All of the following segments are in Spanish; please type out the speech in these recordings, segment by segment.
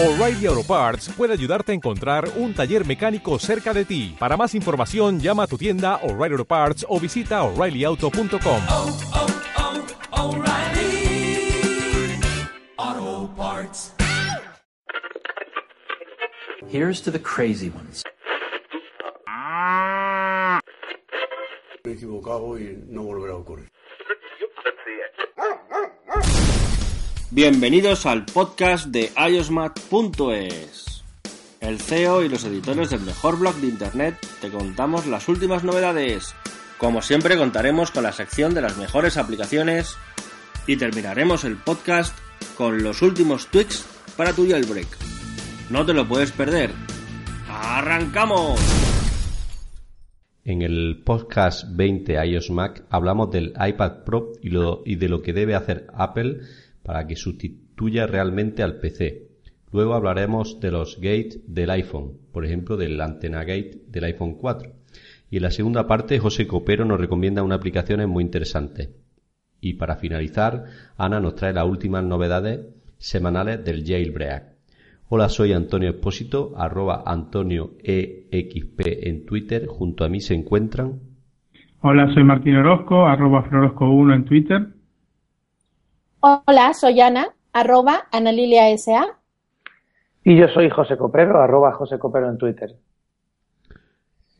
O'Reilly Auto Parts puede ayudarte a encontrar un taller mecánico cerca de ti. Para más información, llama a tu tienda O'Reilly Auto Parts o visita oreillyauto.com. oh, oh, Parts. Here's to the crazy ones. Me he equivocado y no volverá a ocurrir. Bienvenidos al podcast de iosmat.es. El CEO y los editores del mejor blog de internet te contamos las últimas novedades. Como siempre contaremos con la sección de las mejores aplicaciones y terminaremos el podcast con los últimos tweaks para tu jailbreak. No te lo puedes perder. ¡Arrancamos! En el podcast 20 iOS Mac hablamos del iPad Pro y, de lo que debe hacer Apple para que sustituya realmente al PC. Luego hablaremos de los gates del iPhone, por ejemplo del antena gate del iPhone 4. Y en la segunda parte José Copero nos recomienda una aplicación muy interesante. Y para finalizar, Ana nos trae las últimas novedades semanales del jailbreak. Hola, soy Antonio Espósito, arroba Antonio EXP en Twitter. Junto a mí se encuentran Hola, soy Martín Orozco, arroba Florosco1 en Twitter. Hola, soy Ana, arroba Analilia SA. Y yo soy José Copero, arroba José Copero en Twitter.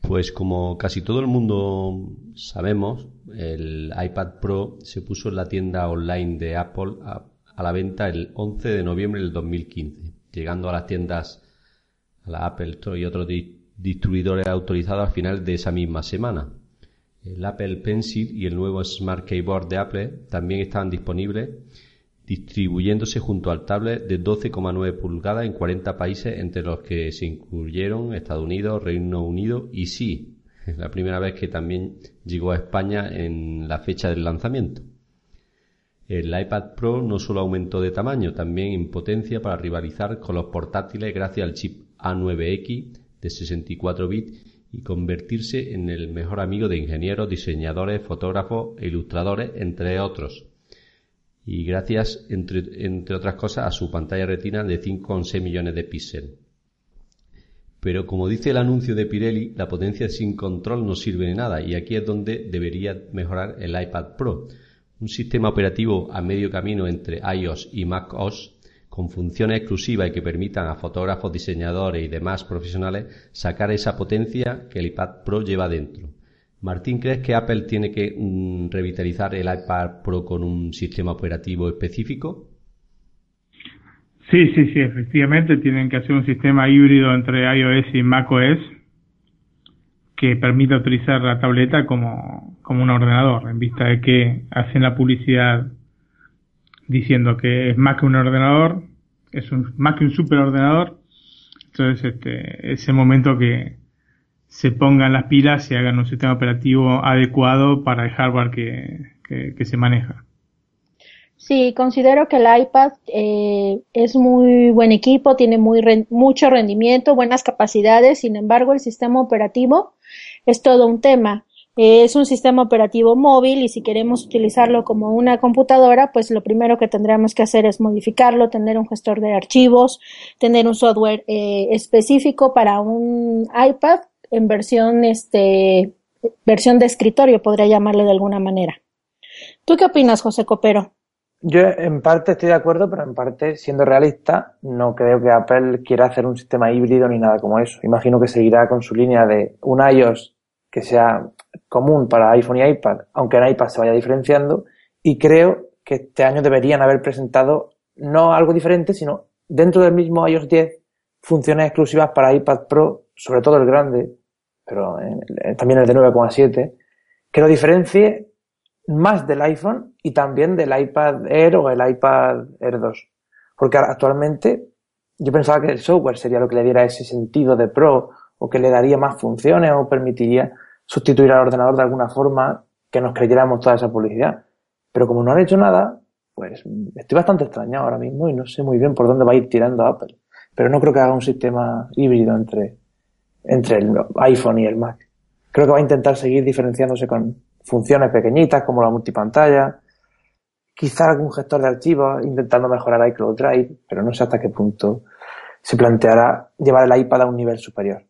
Pues como casi todo el mundo sabemos, el iPad Pro se puso en la tienda online de Apple a, a la venta el 11 de noviembre del 2015, llegando a las tiendas, a la Apple Store y otros di- distribuidores autorizados al final de esa misma semana. El Apple Pencil y el nuevo Smart Keyboard de Apple también estaban disponibles, distribuyéndose junto al tablet de 12,9 pulgadas en 40 países, entre los que se incluyeron Estados Unidos, Reino Unido y sí, la primera vez que también llegó a España en la fecha del lanzamiento. El iPad Pro no solo aumentó de tamaño, también en potencia para rivalizar con los portátiles gracias al chip A9X de 64 bits y convertirse en el mejor amigo de ingenieros, diseñadores, fotógrafos e ilustradores, entre otros. Y gracias, entre, otras cosas, a su pantalla retina de 5,6 millones de píxeles. Pero como dice el anuncio de Pirelli, la potencia sin control no sirve de nada y aquí es donde debería mejorar el iPad Pro, un sistema operativo a medio camino entre iOS y macOS con funciones exclusivas y que permitan a fotógrafos, diseñadores y demás profesionales sacar esa potencia que el iPad Pro lleva dentro. Martín, ¿crees que Apple tiene que mm, revitalizar el iPad Pro con un sistema operativo específico? Sí, sí, sí, efectivamente tienen que hacer un sistema híbrido entre iOS y macOS que permita utilizar la tableta como, como un ordenador, en vista de que hacen la publicidad diciendo que es más que un ordenador, es un, más que un superordenador. Entonces, este, es el momento que se pongan las pilas y hagan un sistema operativo adecuado para el hardware que, que, se maneja. Sí, considero que el iPad eh, es muy buen equipo, tiene muy ren- mucho rendimiento, buenas capacidades, sin embargo, el sistema operativo es todo un tema. Es un sistema operativo móvil y si queremos utilizarlo como una computadora, pues lo primero que tendríamos que hacer es modificarlo, tener un gestor de archivos, tener un software eh, específico para un iPad en versión, este, versión de escritorio, podría llamarle de alguna manera. ¿Tú qué opinas, José Copero? Yo en parte estoy de acuerdo, pero en parte, siendo realista, no creo que Apple quiera hacer un sistema híbrido ni nada como eso. Imagino que seguirá con su línea de un iOS que sea común para iPhone y iPad, aunque en iPad se vaya diferenciando, y creo que este año deberían haber presentado no algo diferente, sino dentro del mismo iOS 10 funciones exclusivas para iPad Pro, sobre todo el grande, pero en- también el de 9,7, que lo diferencie más del iPhone y también del iPad Air o el iPad Air 2. Porque actualmente yo pensaba que el software sería lo que le diera ese sentido de Pro o que le daría más funciones o permitiría sustituir al ordenador de alguna forma que nos creyéramos toda esa publicidad. Pero como no han hecho nada, pues estoy bastante extrañado ahora mismo y no sé muy bien por dónde va a ir tirando Apple. Pero no creo que haga un sistema híbrido entre, entre el iPhone y el Mac. Creo que va a intentar seguir diferenciándose con funciones pequeñitas como la multipantalla, quizá algún gestor de archivos intentando mejorar iCloud Drive, pero no sé hasta qué punto se planteara llevar el iPad a un nivel superior.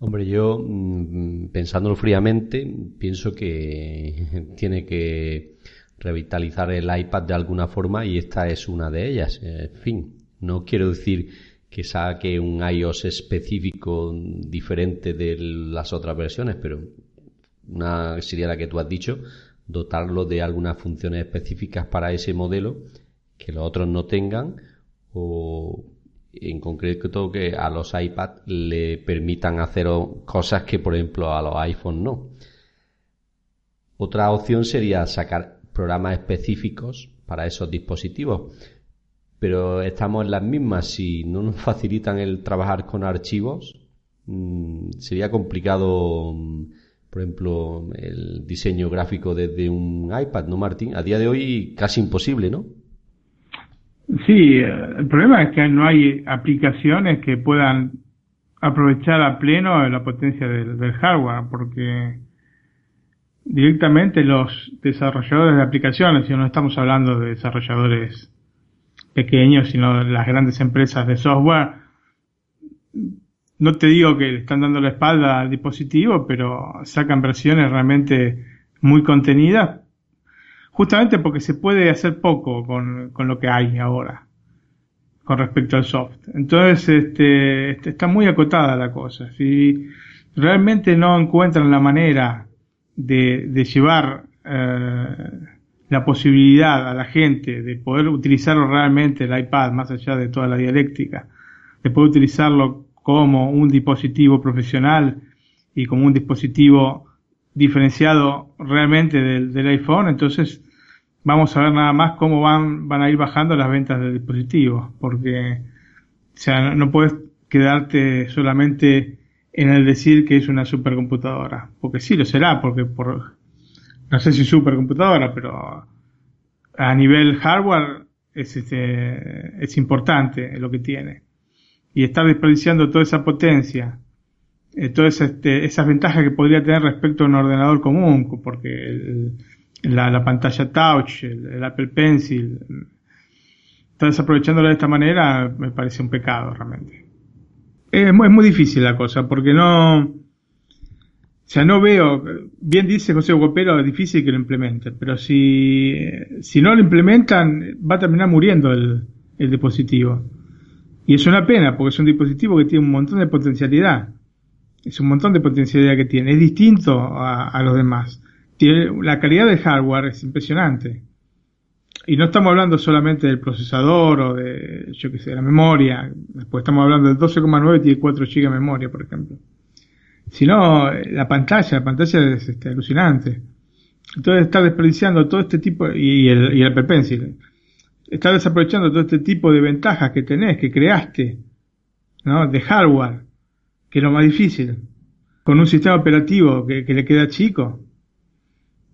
Hombre, yo mm, pensándolo fríamente, pienso que tiene que revitalizar el iPad de alguna forma y esta es una de ellas. En fin, no quiero decir que saque un iOS específico diferente de las otras versiones, pero una sería la que tú has dicho, dotarlo de algunas funciones específicas para ese modelo que los otros no tengan o en concreto que a los iPad le permitan hacer cosas que por ejemplo a los iPhone no. Otra opción sería sacar programas específicos para esos dispositivos, pero estamos en las mismas. Si no nos facilitan el trabajar con archivos, mm, sería complicado, mm, por ejemplo, el diseño gráfico desde un iPad, ¿no, Martín? A día de hoy casi imposible, ¿no? Sí, el problema es que no hay aplicaciones que puedan aprovechar a pleno la potencia del, hardware, porque directamente los desarrolladores de aplicaciones, y no estamos hablando de desarrolladores pequeños, sino de las grandes empresas de software, no te digo que le están dando la espalda al dispositivo, pero sacan versiones realmente muy contenidas justamente porque se puede hacer poco con, lo que hay ahora con respecto al soft. Entonces, este, este, está muy acotada la cosa. Si realmente no encuentran la manera de, llevar eh, la posibilidad a la gente de poder utilizarlo realmente el iPad, más allá de toda la dialéctica, de poder utilizarlo como un dispositivo profesional y como un dispositivo diferenciado realmente del, del iPhone, entonces vamos a ver nada más cómo van, van a ir bajando las ventas de dispositivos, porque o sea, no, puedes quedarte solamente en el decir que es una supercomputadora, porque sí lo será, porque por, no sé si supercomputadora, pero a nivel hardware es, este, es importante lo que tiene. Y estar desperdiciando toda esa potencia, eh, todas este, esas ventajas que podría tener respecto a un ordenador común, porque el, la, pantalla touch, el, Apple Pencil. Estar desaprovechándolo de esta manera me parece un pecado realmente. Es muy, difícil la cosa, porque no, o sea, no veo, bien dice José Gopero, es difícil que lo implementen, pero si, si no lo implementan, va a terminar muriendo el, el dispositivo. Y es una pena, porque es un dispositivo que tiene un montón de potencialidad. Es un montón de potencialidad que tiene. Es distinto a, a los demás la calidad del hardware es impresionante. Y no estamos hablando solamente del procesador o de, yo que sé, la memoria. Después estamos hablando del 12,9 tiene 4 GB de memoria, por ejemplo. Sino la pantalla, la pantalla es este, alucinante. Entonces está desperdiciando todo este tipo, y el, y el Apple Pencil, está desaprovechando todo este tipo de ventajas que tenés, que creaste, ¿no? De hardware, que es lo más difícil. Con un sistema operativo que le queda chico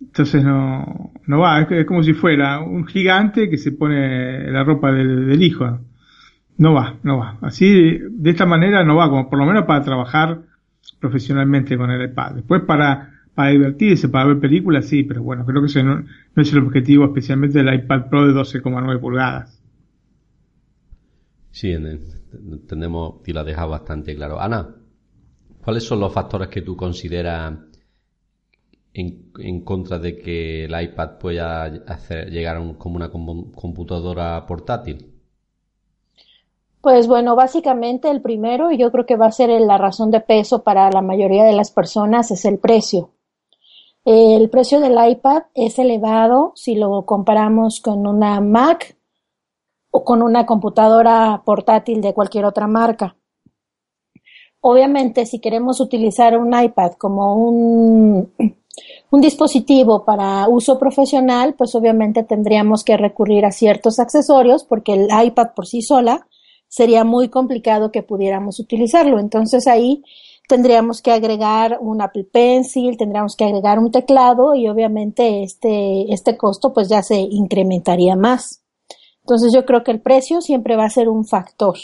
entonces no, no va, es, como si fuera un gigante que se pone la ropa del, hijo. No va, no va. Así, de esta manera no va, como por lo menos para trabajar profesionalmente con el iPad. Después para, para divertirse, para ver películas, sí, pero bueno, creo que ese no, no es el objetivo especialmente del iPad Pro de 12,9 pulgadas. Sí, entendemos y la deja bastante claro. Ana, ¿cuáles son los factores que tú consideras en, contra de que el iPad pueda llegar como una computadora portátil? Pues bueno, básicamente el primero, y yo creo que va a ser la razón de peso para la mayoría de las personas, es el precio. El precio del iPad es elevado si lo comparamos con una Mac o con una computadora portátil de cualquier otra marca. Obviamente, si queremos utilizar un iPad como un un dispositivo para uso profesional, pues obviamente tendríamos que recurrir a ciertos accesorios porque el iPad por sí sola sería muy complicado que pudiéramos utilizarlo. Entonces ahí tendríamos que agregar un Apple Pencil, tendríamos que agregar un teclado y obviamente este, este costo pues ya se incrementaría más. Entonces yo creo que el precio siempre va a ser un factor.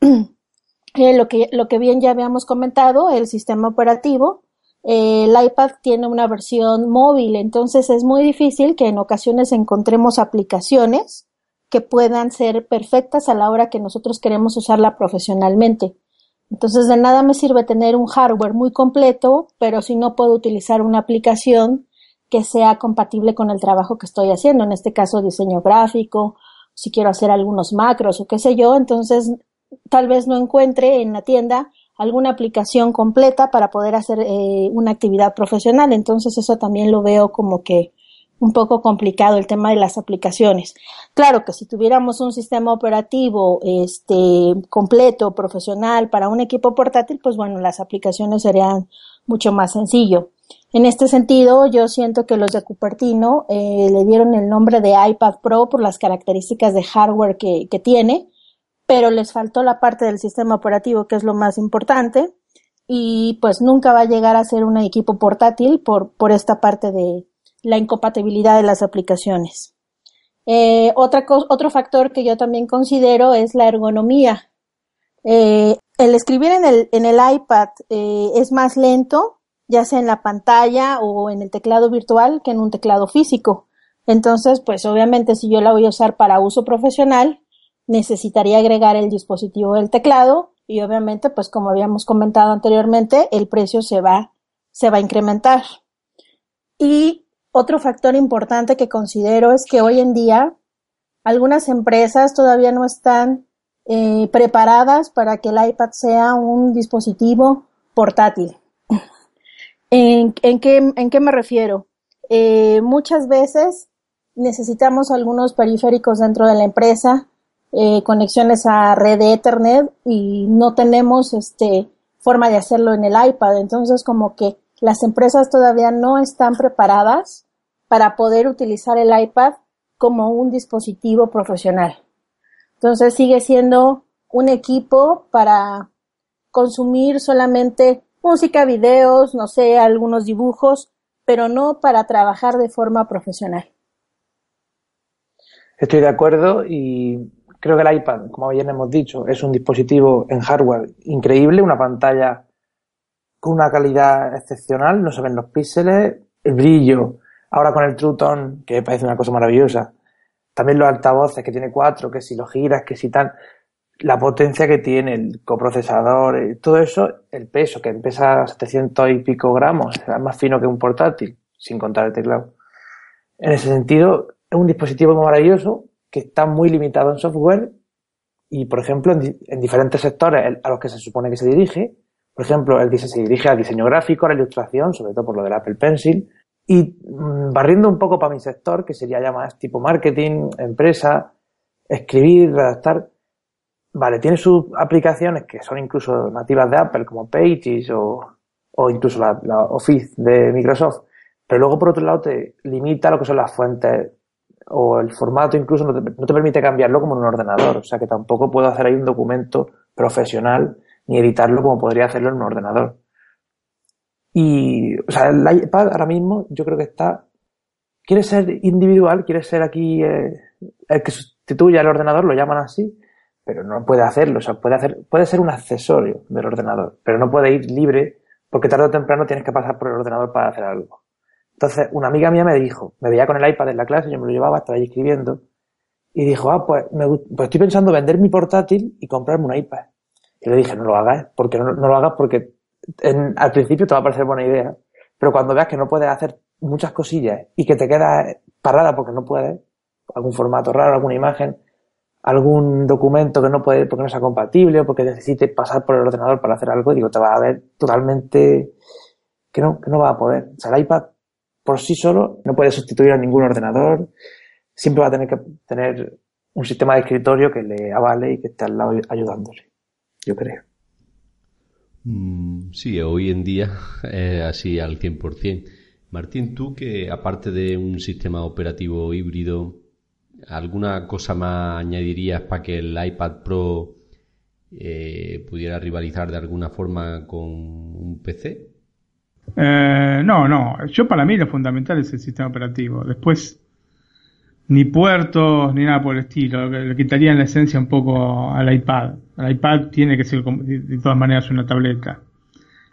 Eh, lo, que, lo que bien ya habíamos comentado, el sistema operativo, el iPad tiene una versión móvil, entonces es muy difícil que en ocasiones encontremos aplicaciones que puedan ser perfectas a la hora que nosotros queremos usarla profesionalmente. Entonces, de nada me sirve tener un hardware muy completo, pero si no puedo utilizar una aplicación que sea compatible con el trabajo que estoy haciendo, en este caso diseño gráfico, si quiero hacer algunos macros o qué sé yo, entonces tal vez no encuentre en la tienda alguna aplicación completa para poder hacer eh, una actividad profesional. Entonces eso también lo veo como que un poco complicado el tema de las aplicaciones. Claro que si tuviéramos un sistema operativo este completo, profesional para un equipo portátil, pues bueno, las aplicaciones serían mucho más sencillo. En este sentido, yo siento que los de Cupertino eh, le dieron el nombre de iPad Pro por las características de hardware que, que tiene, pero les faltó la parte del sistema operativo, que es lo más importante, y pues nunca va a llegar a ser un equipo portátil por, por esta parte de, la incompatibilidad de las aplicaciones. Eh, otra otro factor que yo también considero es la ergonomía. Eh, el escribir en el, en el iPad eh, es más lento, ya sea en la pantalla o en el teclado virtual, que en un teclado físico. Entonces, pues obviamente si yo la voy a usar para uso profesional, necesitaría agregar el dispositivo del teclado y obviamente, pues como habíamos comentado anteriormente, el precio se va, se va a incrementar. Y otro factor importante que considero es que hoy en día algunas empresas todavía no están eh, preparadas para que el iPad sea un dispositivo portátil. ¿En, qué, me refiero? Eh, muchas veces necesitamos algunos periféricos dentro de la empresa, eh, conexiones a red de Ethernet y no tenemos este forma de hacerlo en el iPad. Entonces, como que las empresas todavía no están preparadas para poder utilizar el iPad como un dispositivo profesional. Entonces sigue siendo un equipo para consumir solamente música, videos, no sé, algunos dibujos, pero no para trabajar de forma profesional. Estoy de acuerdo y creo que el iPad, como bien hemos dicho, es un dispositivo en hardware increíble, una pantalla con una calidad excepcional, no se ven los píxeles, el brillo, Ahora con el True Tone, que parece una cosa maravillosa. También los altavoces, que tiene cuatro, que si lo giras, que si tal. La potencia que tiene, el coprocesador, eh, todo eso, el peso, que pesa 700 y pico gramos, es más fino que un portátil, sin contar el teclado. En ese sentido, es un dispositivo maravilloso que está muy limitado en software y, por ejemplo, en, diferentes sectores a los que se supone que se dirige. Por ejemplo, el se dirige al diseño gráfico, a la ilustración, sobre todo por lo del Apple Pencil, y mm, barriendo un poco para mi sector, que sería ya más tipo marketing, empresa, escribir, redactar. Vale, tiene sus aplicaciones que son incluso nativas de Apple, como Pages o, o incluso la, Office de Microsoft. Pero luego, por otro lado, te limita lo que son las fuentes o el formato incluso no te, permite cambiarlo como en un ordenador. O sea que tampoco puedo hacer ahí un documento profesional ni editarlo como podría hacerlo en un ordenador. Y, o sea, el iPad ahora mismo yo creo que está, quiere ser individual, quiere ser aquí eh, el que sustituya al ordenador, lo llaman así, pero no puede hacerlo, o sea, puede hacer, puede ser un accesorio del ordenador, pero no puede ir libre porque tarde o temprano tienes que pasar por el ordenador para hacer algo. Entonces, una amiga mía me dijo, me veía con el iPad en la clase, yo me lo llevaba, estaba ahí escribiendo, y dijo, ah, pues, me, pues estoy pensando vender mi portátil y comprarme un iPad. Y le dije, no lo hagas, porque no, no lo hagas porque en, al principio te va a parecer buena idea, pero cuando veas que no puedes hacer muchas cosillas y que te quedas parada porque no puedes, algún formato raro, alguna imagen, algún documento que no puede porque no sea compatible o porque necesite pasar por el ordenador para hacer algo, digo, te va a ver totalmente que no, que no va a poder. O sea, el iPad por sí solo no puede sustituir a ningún ordenador, siempre va a tener que tener un sistema de escritorio que le avale y que esté al lado ayudándole, yo creo. Mm, sí, hoy en día así al 100%. Martín, tú que aparte de un sistema operativo híbrido, ¿alguna cosa más añadirías para que el iPad Pro eh, pudiera rivalizar de alguna forma con un PC? Eh, no, no. Yo para mí lo fundamental es el sistema operativo. Después ni puertos ni nada por el estilo. Le quitarían la esencia un poco al iPad. El iPad tiene que ser de todas maneras una tableta.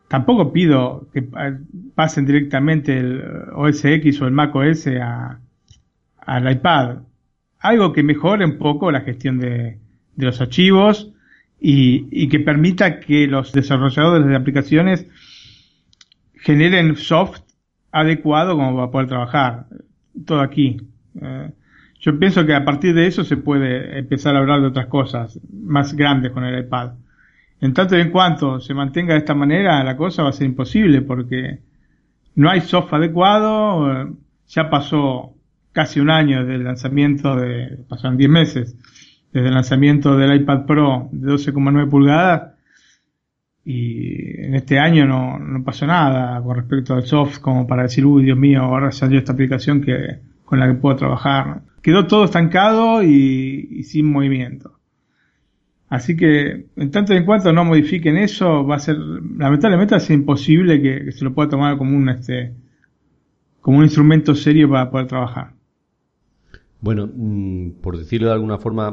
Tampoco pido que pasen directamente el OS X o el Mac OS a, al iPad. algo que mejore un poco la gestión de, de los archivos y, que permita que los desarrolladores de aplicaciones generen soft adecuado como para poder trabajar. Todo aquí. Eh, yo pienso que a partir de eso se puede empezar a hablar de otras cosas más grandes con el iPad. En tanto y en cuanto se mantenga de esta manera, la cosa va a ser imposible porque no hay software adecuado, ya pasó casi un año desde el lanzamiento de, pasaron 10 meses, desde el lanzamiento del iPad Pro de 12,9 pulgadas y en este año no, no pasó nada con respecto al soft como para decir, uy, Dios mío, ahora salió esta aplicación que, con la que puedo trabajar. Quedó todo estancado y, y sin movimiento. Así que, en tanto y en cuanto no modifiquen eso, va a ser, lamentablemente, es imposible que, que, se lo pueda tomar como un, este, como un instrumento serio para poder trabajar. Bueno, mm, por decirlo de alguna forma,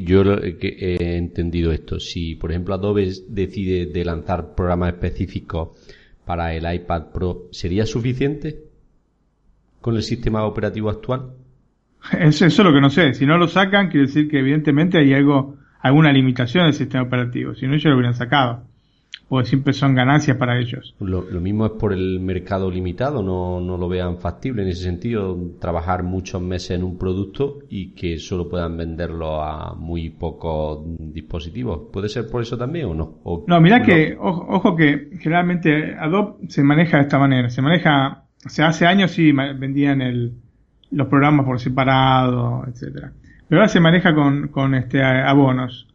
yo que he entendido esto. Si, por ejemplo, Adobe decide de lanzar programas específicos para el iPad Pro, ¿sería suficiente con el sistema operativo actual? Eso, eso es lo que no sé. Si no lo sacan, quiere decir que evidentemente hay algo alguna limitación del sistema operativo, si no ellos lo hubieran sacado, porque siempre son ganancias para ellos. Lo, lo mismo es por el mercado limitado, no, no, lo vean factible en ese sentido, trabajar muchos meses en un producto y que solo puedan venderlo a muy pocos dispositivos. ¿Puede ser por eso también o no? O, no, mira que, ojo, ojo, que generalmente Adobe se maneja de esta manera, se maneja, o sea, hace años sí vendían el, los programas por separado, etcétera pero ahora se maneja con, con este abonos.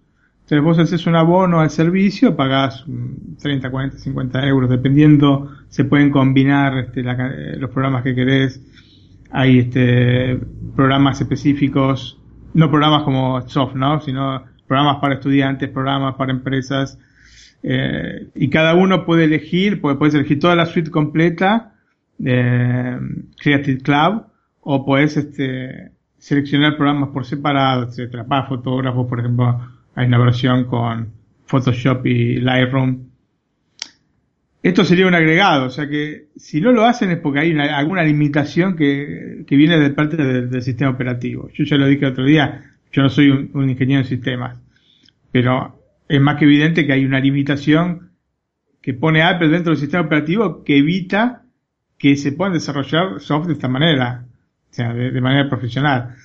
Entonces vos haces un abono al servicio, pagás 30, 40, 50 euros, dependiendo, se pueden combinar este, la, los programas que querés. Hay este, programas específicos, no programas como soft, ¿no? Sino programas para estudiantes, programas para empresas. Eh, y cada uno puede elegir, puede, puedes elegir toda la suite completa de Creative Cloud o puedes este, seleccionar programas por separado, etcétera. Para fotógrafos, por ejemplo, hay una versión con Photoshop y Lightroom. Esto sería un agregado, o sea que si no lo hacen es porque hay alguna limitación que, viene de parte del, sistema operativo. Yo ya lo dije el otro día, yo no soy un, un ingeniero en sistemas, pero es más que evidente que hay una limitación que pone Apple dentro del sistema operativo que evita que se puedan desarrollar software de esta manera o sea, de, manera profesional.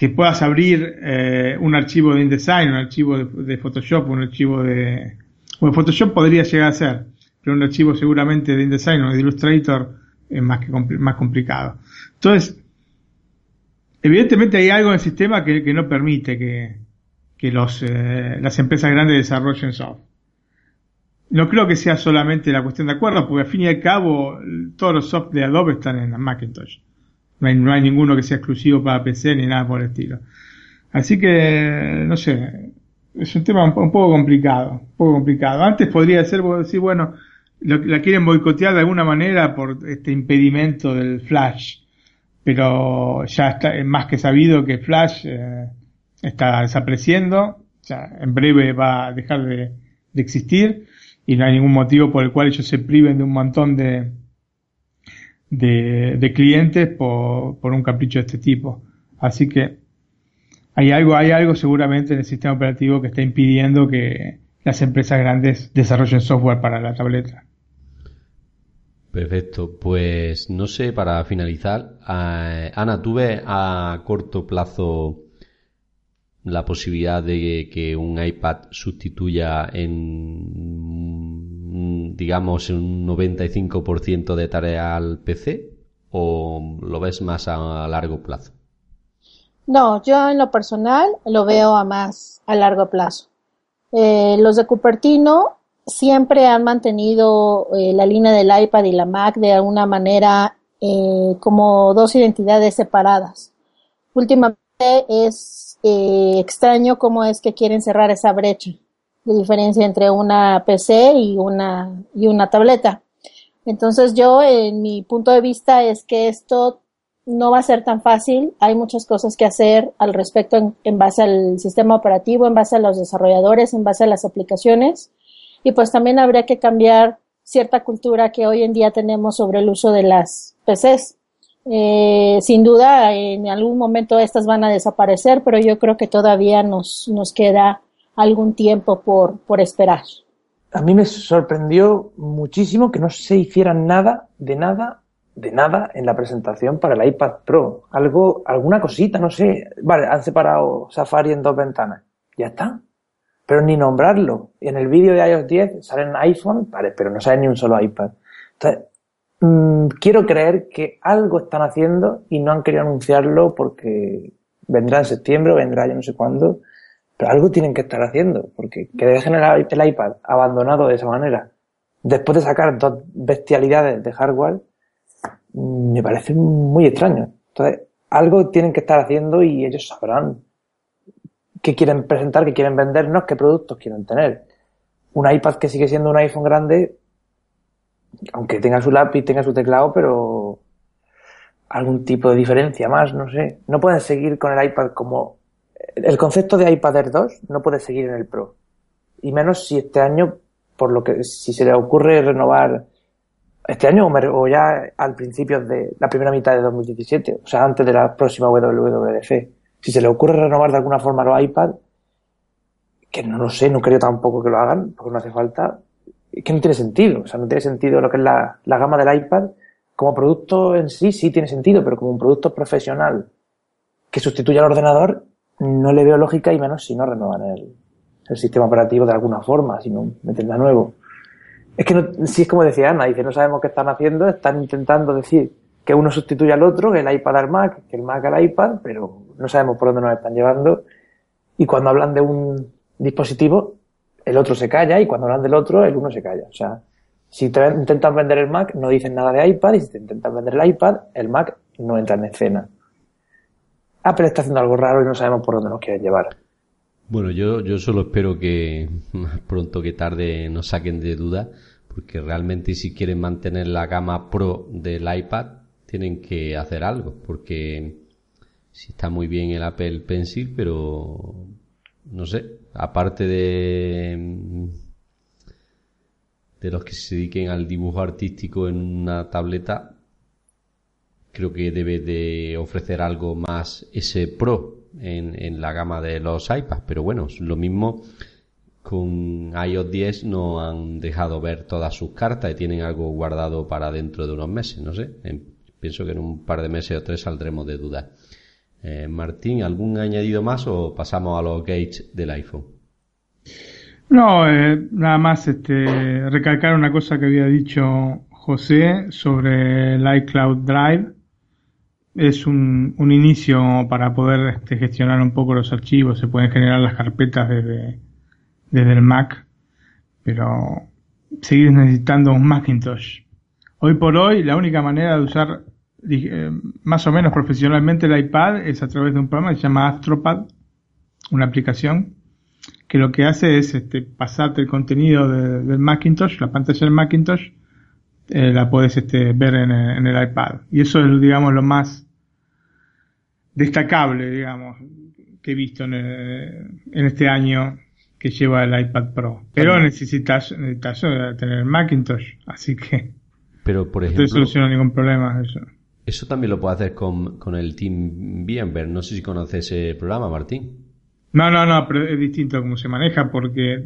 Que puedas abrir eh, un archivo de InDesign, un archivo de, Photoshop, un archivo de... Bueno, Photoshop podría llegar a ser, pero un archivo seguramente de InDesign o de Illustrator es más, que más complicado. Entonces, evidentemente hay algo en el sistema que, no permite que, que los, eh, las empresas grandes desarrollen software. No creo que sea solamente la cuestión de acuerdo, porque al fin y al cabo todos los software de Adobe están en Macintosh. No hay, no hay ninguno que sea exclusivo para PC ni nada por el estilo. Así que, no sé, es un tema un, poco complicado, un poco complicado. Antes podría ser, decir, bueno, la quieren boicotear de alguna manera por este impedimento del Flash, pero ya está es más que sabido que Flash eh, está desapareciendo, ya en breve va a dejar de, de existir y no hay ningún motivo por el cual ellos se priven de un montón de, de, de clientes por, por, un capricho de este tipo. Así que hay algo, hay algo seguramente en el sistema operativo que está impidiendo que las empresas grandes desarrollen software para la tableta. Perfecto, pues no sé, para finalizar, eh, Ana, ¿tú ves a corto plazo la posibilidad de que un iPad sustituya en digamos, un 95% de tarea al PC o lo ves más a largo plazo? No, yo en lo personal lo veo a más a largo plazo. Eh, los de Cupertino siempre han mantenido eh, la línea del iPad y la Mac de alguna manera eh, como dos identidades separadas. Últimamente es extraño cómo es que quieren cerrar esa brecha de diferencia entre una PC y una, y una tableta. Entonces yo, en mi punto de vista, es que esto no va a ser tan fácil. Hay muchas cosas que hacer al respecto en, en, base al sistema operativo, en base a los desarrolladores, en base a las aplicaciones. Y pues también habría que cambiar cierta cultura que hoy en día tenemos sobre el uso de las PCs. Eh, sin duda, en algún momento estas van a desaparecer, pero yo creo que todavía nos, nos queda algún tiempo por, por esperar. A mí me sorprendió muchísimo que no se hiciera nada, de nada, de nada en la presentación para el iPad Pro. Algo, alguna cosita, no sé. Vale, han separado Safari en dos ventanas. Ya está. Pero ni nombrarlo. En el vídeo de iOS 10 salen iPhone, vale, pero no sale ni un solo iPad. Mmm, quiero creer que algo están haciendo y no han querido anunciarlo porque vendrá en septiembre vendrá yo no sé cuándo. Pero algo tienen que estar haciendo, porque que dejen el, iPad abandonado de esa manera, después de sacar dos bestialidades de hardware, mm, me parece muy extraño. Entonces, algo tienen que estar haciendo y ellos sabrán qué quieren presentar, qué quieren vendernos, qué productos quieren tener. Un iPad que sigue siendo un iPhone grande, aunque tenga su lápiz, tenga su teclado, pero algún tipo de diferencia más, no sé. No pueden seguir con el iPad como el concepto de iPad Air 2 no puede seguir en el Pro. Y menos si este año, por lo que, si se le ocurre renovar este año o ya al principio de la primera mitad de 2017, o sea, antes de la próxima WWDC. Si se le ocurre renovar de alguna forma los iPad, que no lo sé, no creo tampoco que lo hagan, porque no hace falta, que no tiene sentido. O sea, no tiene sentido lo que es la, la gama del iPad. Como producto en sí, sí tiene sentido, pero como un producto profesional que sustituya al ordenador, no le veo lógica y menos si no renuevan el, el sistema operativo de alguna forma, si no meten de nuevo. Es que no, si es como decía Ana, dice, no sabemos qué están haciendo, están intentando decir que uno sustituya al otro, que el iPad al Mac, que el Mac al iPad, pero no sabemos por dónde nos están llevando. Y cuando hablan de un dispositivo, el otro se calla y cuando hablan del otro, el uno se calla. O sea, si te intentan vender el Mac, no dicen nada de iPad y si te intentan vender el iPad, el Mac no entra en escena. Apple está haciendo algo raro y no sabemos por dónde nos quieren llevar. Bueno, yo, yo solo espero que más pronto que tarde nos saquen de duda, porque realmente si quieren mantener la gama Pro del iPad, tienen que hacer algo, porque si está muy bien el Apple Pencil, pero no sé, aparte de de los que se dediquen al dibujo artístico en una tableta, creo que debe de ofrecer algo más ese Pro en, en la gama de los iPads. Pero bueno, lo mismo con iOS 10 no han dejado ver todas sus cartas y tienen algo guardado para dentro de unos meses, no sé. pienso que en un par de meses o tres saldremos de dudas. Eh, Martín, ¿algún añadido más o pasamos a los gates del iPhone? No, eh, nada más este, recalcar una cosa que había dicho José sobre el iCloud Drive es un, un inicio para poder este, gestionar un poco los archivos. Se pueden generar las carpetas desde, desde el Mac, pero seguir necesitando un Macintosh. Hoy por hoy, la única manera de usar más o menos profesionalmente el iPad es a través de un programa que se llama Astropad, una aplicación que lo que hace es este, pasarte el contenido de, del Macintosh, la pantalla del Macintosh, eh, la puedes este, ver en el, en el, iPad. Y eso es, digamos, lo más destacable, digamos, que he visto en, el, en este año que lleva el iPad Pro. Pero necesitas, necesitas tener el Macintosh, así que Pero, por ejemplo, no te soluciona ningún problema eso. Eso también lo puede hacer con, con el Team VMware. No sé si conoces ese programa, Martín. No, no, no, pero es distinto cómo se maneja porque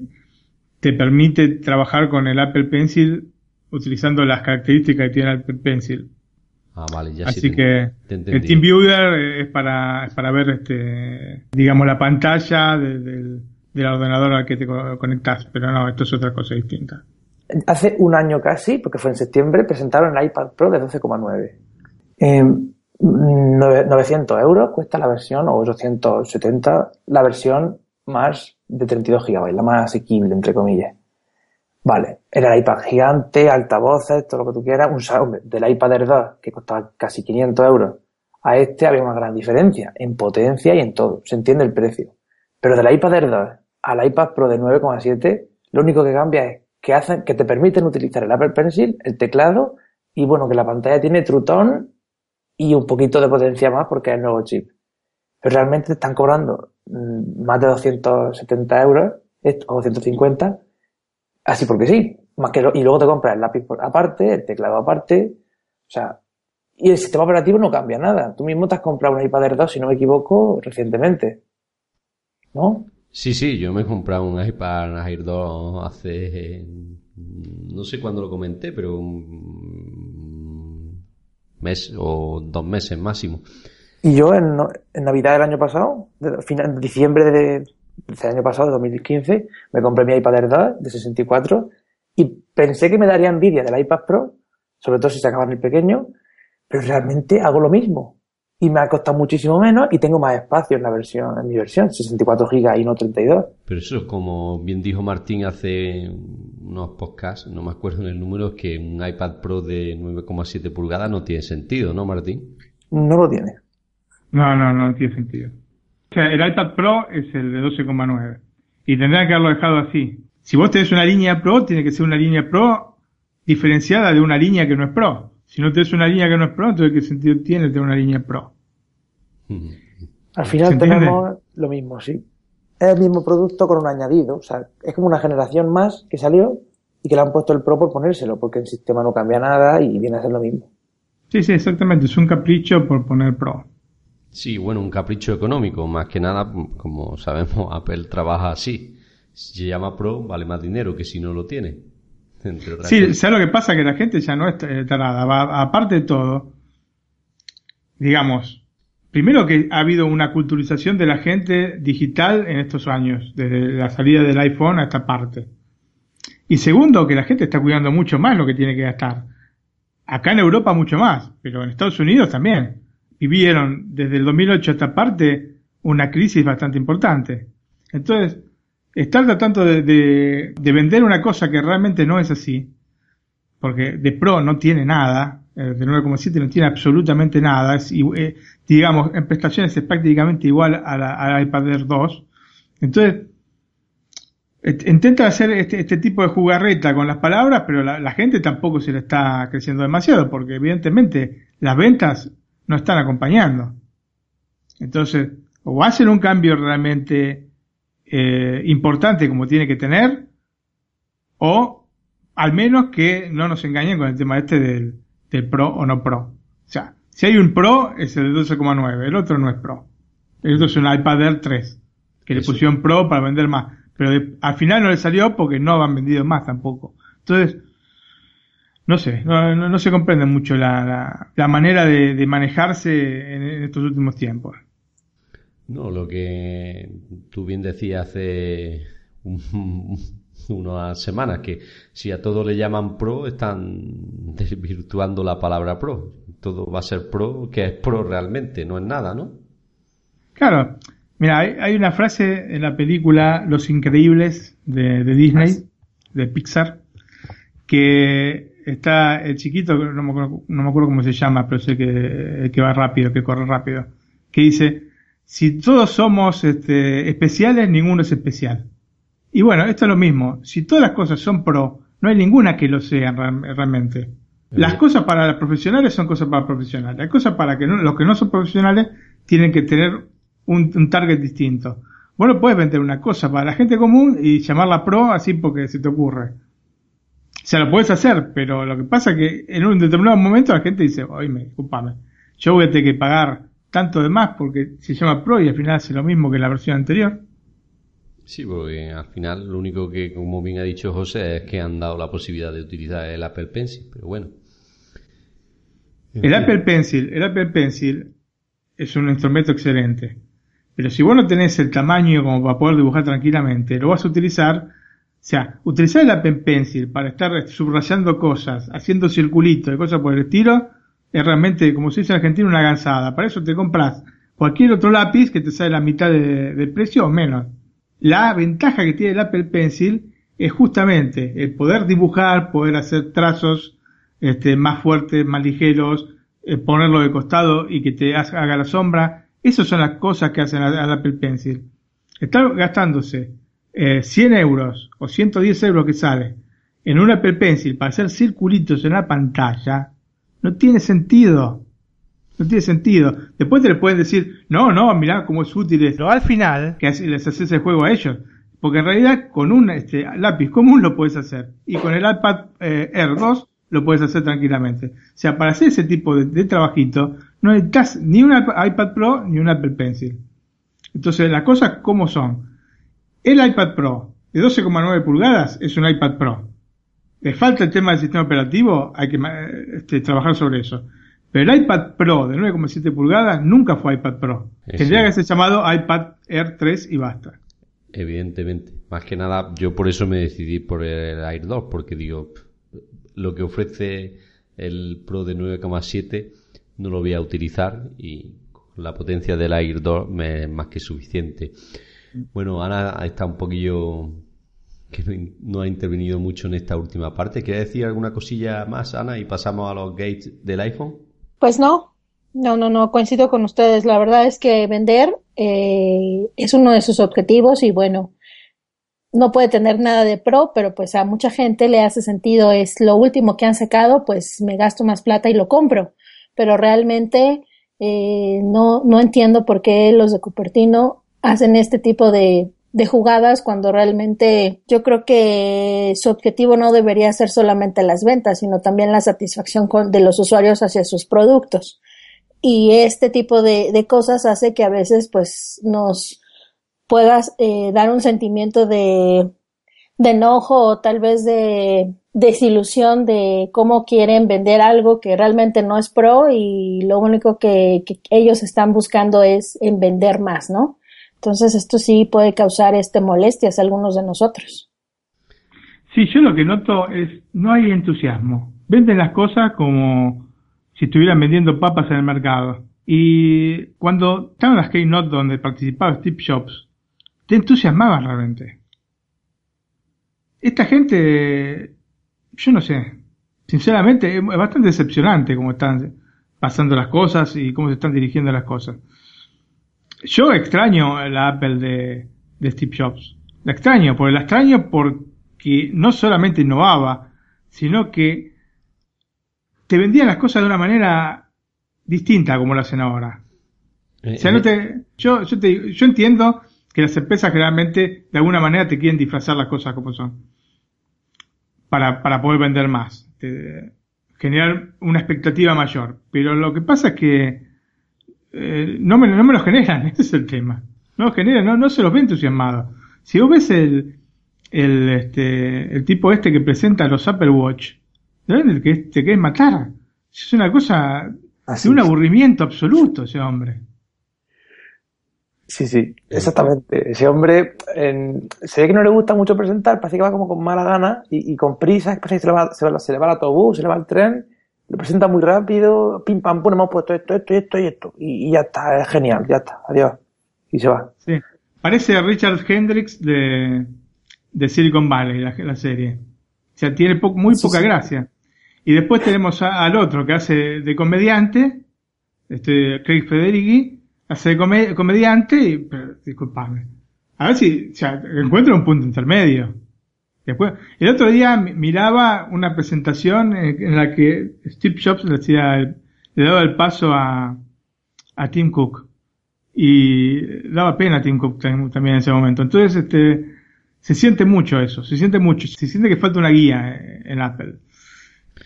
te permite trabajar con el Apple Pencil utilizando las características que tiene el Apple Pencil. Ah, vale, ya Así sí te- que te el TeamViewer es para, es para ver, este, digamos, la pantalla de- del, del ordenador al que te co- conectas, pero no, esto es otra cosa distinta. Hace un año casi, porque fue en septiembre, presentaron el iPad Pro de 12,9. Eh, nueve- 900 euros cuesta la versión, o 870, la versión más de 32 GB, la más asequible, entre comillas. Vale, era el iPad gigante, altavoces, todo lo que tú quieras, un hombre, del iPad Air 2, que costaba casi 500 euros, a este había una gran diferencia, en potencia y en todo, se entiende el precio. Pero del iPad Air 2 al iPad Pro de 9,7, lo único que cambia es que hacen, que te permiten utilizar el Apple Pencil, el teclado, y bueno, que la pantalla tiene True Tone y un poquito de potencia más porque es el nuevo chip. Pero realmente te están cobrando mm, más de 270 euros, o 250, así porque sí. Y luego te compras el lápiz aparte, el teclado aparte. O sea, Y el sistema operativo no cambia nada. Tú mismo te has comprado un iPad Air 2, si no me equivoco, recientemente. ¿No? Sí, sí, yo me he comprado un iPad Air 2 hace... No sé cuándo lo comenté, pero un mes o dos meses máximo. Y yo en, en Navidad del año pasado, final, diciembre de, del año pasado, de 2015, me compré mi iPad Air 2 de 64 y pensé que me daría envidia del iPad Pro, sobre todo si sacaban el pequeño, pero realmente hago lo mismo. Y me ha costado muchísimo menos y tengo más espacio en la versión, en mi versión, 64 GB y no 32. Pero eso, como bien dijo Martín hace unos podcasts, no me acuerdo en el número, es que un iPad Pro de 9,7 pulgadas no tiene sentido, ¿no, Martín? No lo tiene. No, no, no tiene sentido. O sea, el iPad Pro es el de 12,9. Y tendrían que haberlo dejado así. Si vos tenés una línea Pro, tiene que ser una línea Pro diferenciada de una línea que no es Pro. Si no tenés una línea que no es Pro, entonces ¿qué sentido tiene tener una línea Pro? Al final tenemos lo mismo, sí. Es el mismo producto con un añadido. O sea, es como una generación más que salió y que le han puesto el Pro por ponérselo, porque el sistema no cambia nada y viene a ser lo mismo. Sí, sí, exactamente. Es un capricho por poner Pro. Sí, bueno, un capricho económico, más que nada, como sabemos, Apple trabaja así. Si se llama Pro, vale más dinero que si no lo tiene. Entre otras Sí, cosas. ¿sabes lo que pasa? Que la gente ya no es eh, tarada. Va- aparte de todo, digamos, primero que ha habido una culturización de la gente digital en estos años, desde la salida del iPhone a esta parte. Y segundo, que la gente está cuidando mucho más lo que tiene que gastar. Acá en Europa mucho más, pero en Estados Unidos también. Vivieron desde el 2008 a esta parte una crisis bastante importante. Entonces, estar tratando de, de- de vender una cosa que realmente no es así, porque de Pro no tiene nada, eh, de 9,7 no tiene absolutamente nada, es, eh, digamos, en prestaciones es prácticamente igual a la, iPad Air 2. Entonces, intenta hacer este, este tipo de jugarreta con las palabras, pero la, la gente tampoco se le está creciendo demasiado, porque evidentemente las ventas no están acompañando. Entonces, o hacen un cambio realmente eh, importante como tiene que tener, o al menos que no nos engañen con el tema este del, del pro o no pro. O sea, si hay un pro es el de 12,9, el otro no es pro. El otro es un iPad Air 3, que le pusieron pro para vender más. Pero de- al final no le salió porque no han vendido más tampoco. Entonces, no sé, no, no- no se comprende mucho la, la, la manera de, de manejarse en, en estos últimos tiempos. No, lo que tú bien decías hace un- unas semanas, que si a todo le llaman pro, están desvirtuando la palabra pro. Todo va a ser pro, que es pro realmente, no es nada, ¿no? Claro, mira, hay, hay una frase en la película Los Increíbles de, de Disney, de Pixar, que está el chiquito, no me, acuerdo, no me acuerdo cómo se llama, pero sé que, que va rápido, que corre rápido, que dice, si todos somos este, especiales, ninguno es especial. Y bueno, esto es lo mismo, si todas las cosas son pro, no hay ninguna que lo sean real- realmente. Las cosas para los profesionales son cosas para profesionales. Las cosas para que no- los que no son profesionales tienen que tener un, un target distinto. Vos no puedes vender una cosa para la gente común y llamarla pro así porque se te ocurre. O sea, lo puedes hacer, pero lo que pasa es que en un determinado momento la gente dice, oíme, disculpame, yo voy a tener que pagar tanto de más porque se llama pro y al final hace lo mismo que la versión anterior. Sí, porque al final lo único que, como bien ha dicho José, es que han dado la posibilidad de utilizar el Apple Pencil, pero bueno. En El. Apple Pencil, el Apple Pencil es un instrumento excelente. Pero si vos no tenés el tamaño como para poder dibujar tranquilamente, lo vas a utilizar, o sea, utilizar el Apple Pencil para estar subrayando cosas, haciendo circulitos y cosas por el estilo, es realmente, como se dice en Argentina, una gansada. Para eso te compras cualquier otro lápiz que te sale la mitad de- del precio o menos. La ventaja que tiene el Apple Pencil es justamente el poder dibujar, poder hacer trazos este, más fuertes, más ligeros, eh, ponerlo de costado y que te haga la sombra. Esas son las cosas que hacen al Apple Pencil. Estar gastándose eh, 100 euros o 110 euros que sale en un Apple Pencil para hacer circulitos en la pantalla no tiene sentido. No tiene sentido. Después te le pueden decir, no, no, mirá cómo es útil esto. Al final, que les haces el juego a ellos. Porque en realidad con un este, lápiz común lo puedes hacer. Y con el iPad eh, Air 2 lo puedes hacer tranquilamente. O sea, para hacer ese tipo de, trabajito, no necesitas ni un iPad Pro ni un Apple Pencil. Entonces, las cosas, ¿cómo son? El iPad Pro de 12,9 pulgadas es un iPad Pro. Le falta el tema del sistema operativo, hay que este, trabajar sobre eso. Pero el iPad Pro de 9,7 pulgadas nunca fue iPad Pro. Tendría que ser llamado iPad Air 3 y basta. Evidentemente. Más que nada, yo por eso me decidí por el Air 2, porque digo, lo que ofrece el Pro de 9,7 no lo voy a utilizar y con la potencia del Air 2 me es más que suficiente. Bueno, Ana está un poquillo que no ha intervenido mucho en esta última parte. ¿Quiere decir alguna cosilla más, Ana, y pasamos a los gates del iPhone? Pues no, no, no, no, coincido con ustedes. La verdad es que vender eh, es uno de sus objetivos y bueno, no puede tener nada de pro, pero pues a mucha gente le hace sentido, es lo último que han sacado, pues me gasto más plata y lo compro. Pero realmente eh, no, no entiendo por qué los de Cupertino hacen este tipo de, de jugadas cuando realmente yo creo que su objetivo no debería ser solamente las ventas, sino también la satisfacción de los usuarios hacia sus productos. Y este tipo de, cosas hace que a veces pues nos puedas eh, dar un sentimiento de, de enojo o tal vez de desilusión de cómo quieren vender algo que realmente no es pro y lo único que, que ellos están buscando es en vender más, ¿no? Entonces esto sí puede causar este molestias a algunos de nosotros. Sí, yo lo que noto es no hay entusiasmo. Venden las cosas como si estuvieran vendiendo papas en el mercado. Y cuando estaban las Keynote donde participaba Steve Jobs, te entusiasmaban realmente. Esta gente, yo no sé, sinceramente es bastante decepcionante cómo están pasando las cosas y cómo se están dirigiendo las cosas. Yo extraño la Apple de, Steve Jobs. La extraño, porque la extraño porque no solamente innovaba, sino que te vendía las cosas de una manera distinta como lo hacen ahora. Eh, o sea, no eh. yo, yo, te, yo entiendo que las empresas generalmente de alguna manera te quieren disfrazar las cosas como son. Para, para poder vender más. generar una expectativa mayor. Pero lo que pasa es que eh, no, me, no me lo generan, ese es el tema. No lo generan, no, no se los ve entusiasmados. Si vos ves el, el, este, el tipo este que presenta los Apple Watch, el que te querés matar. Es una cosa de un aburrimiento absoluto ese hombre. Sí, sí, exactamente. Ese hombre se ve que no le gusta mucho presentar, parece que va como con mala gana y, con prisa, se le, va, se, se le va el autobús, se le va el tren lo presenta muy rápido, pim pam pum, hemos puesto esto, esto y esto y esto. Y, ya está, es genial, ya está, adiós. Y se va. Sí. Parece a Richard Hendricks de, de Silicon Valley, la, la serie. O sea, tiene muy poca gracia. Y después tenemos al otro que hace de comediante, este Craig Federighi, hace de comediante y, pero, disculpame. A ver si, o sea, encuentra un punto intermedio. El otro día miraba una presentación en la que Steve Jobs le, le daba el paso a, a Tim Cook. Y daba pena a Tim Cook también en ese momento. Entonces, este, se siente mucho eso, se siente mucho. Se siente que falta una guía en Apple.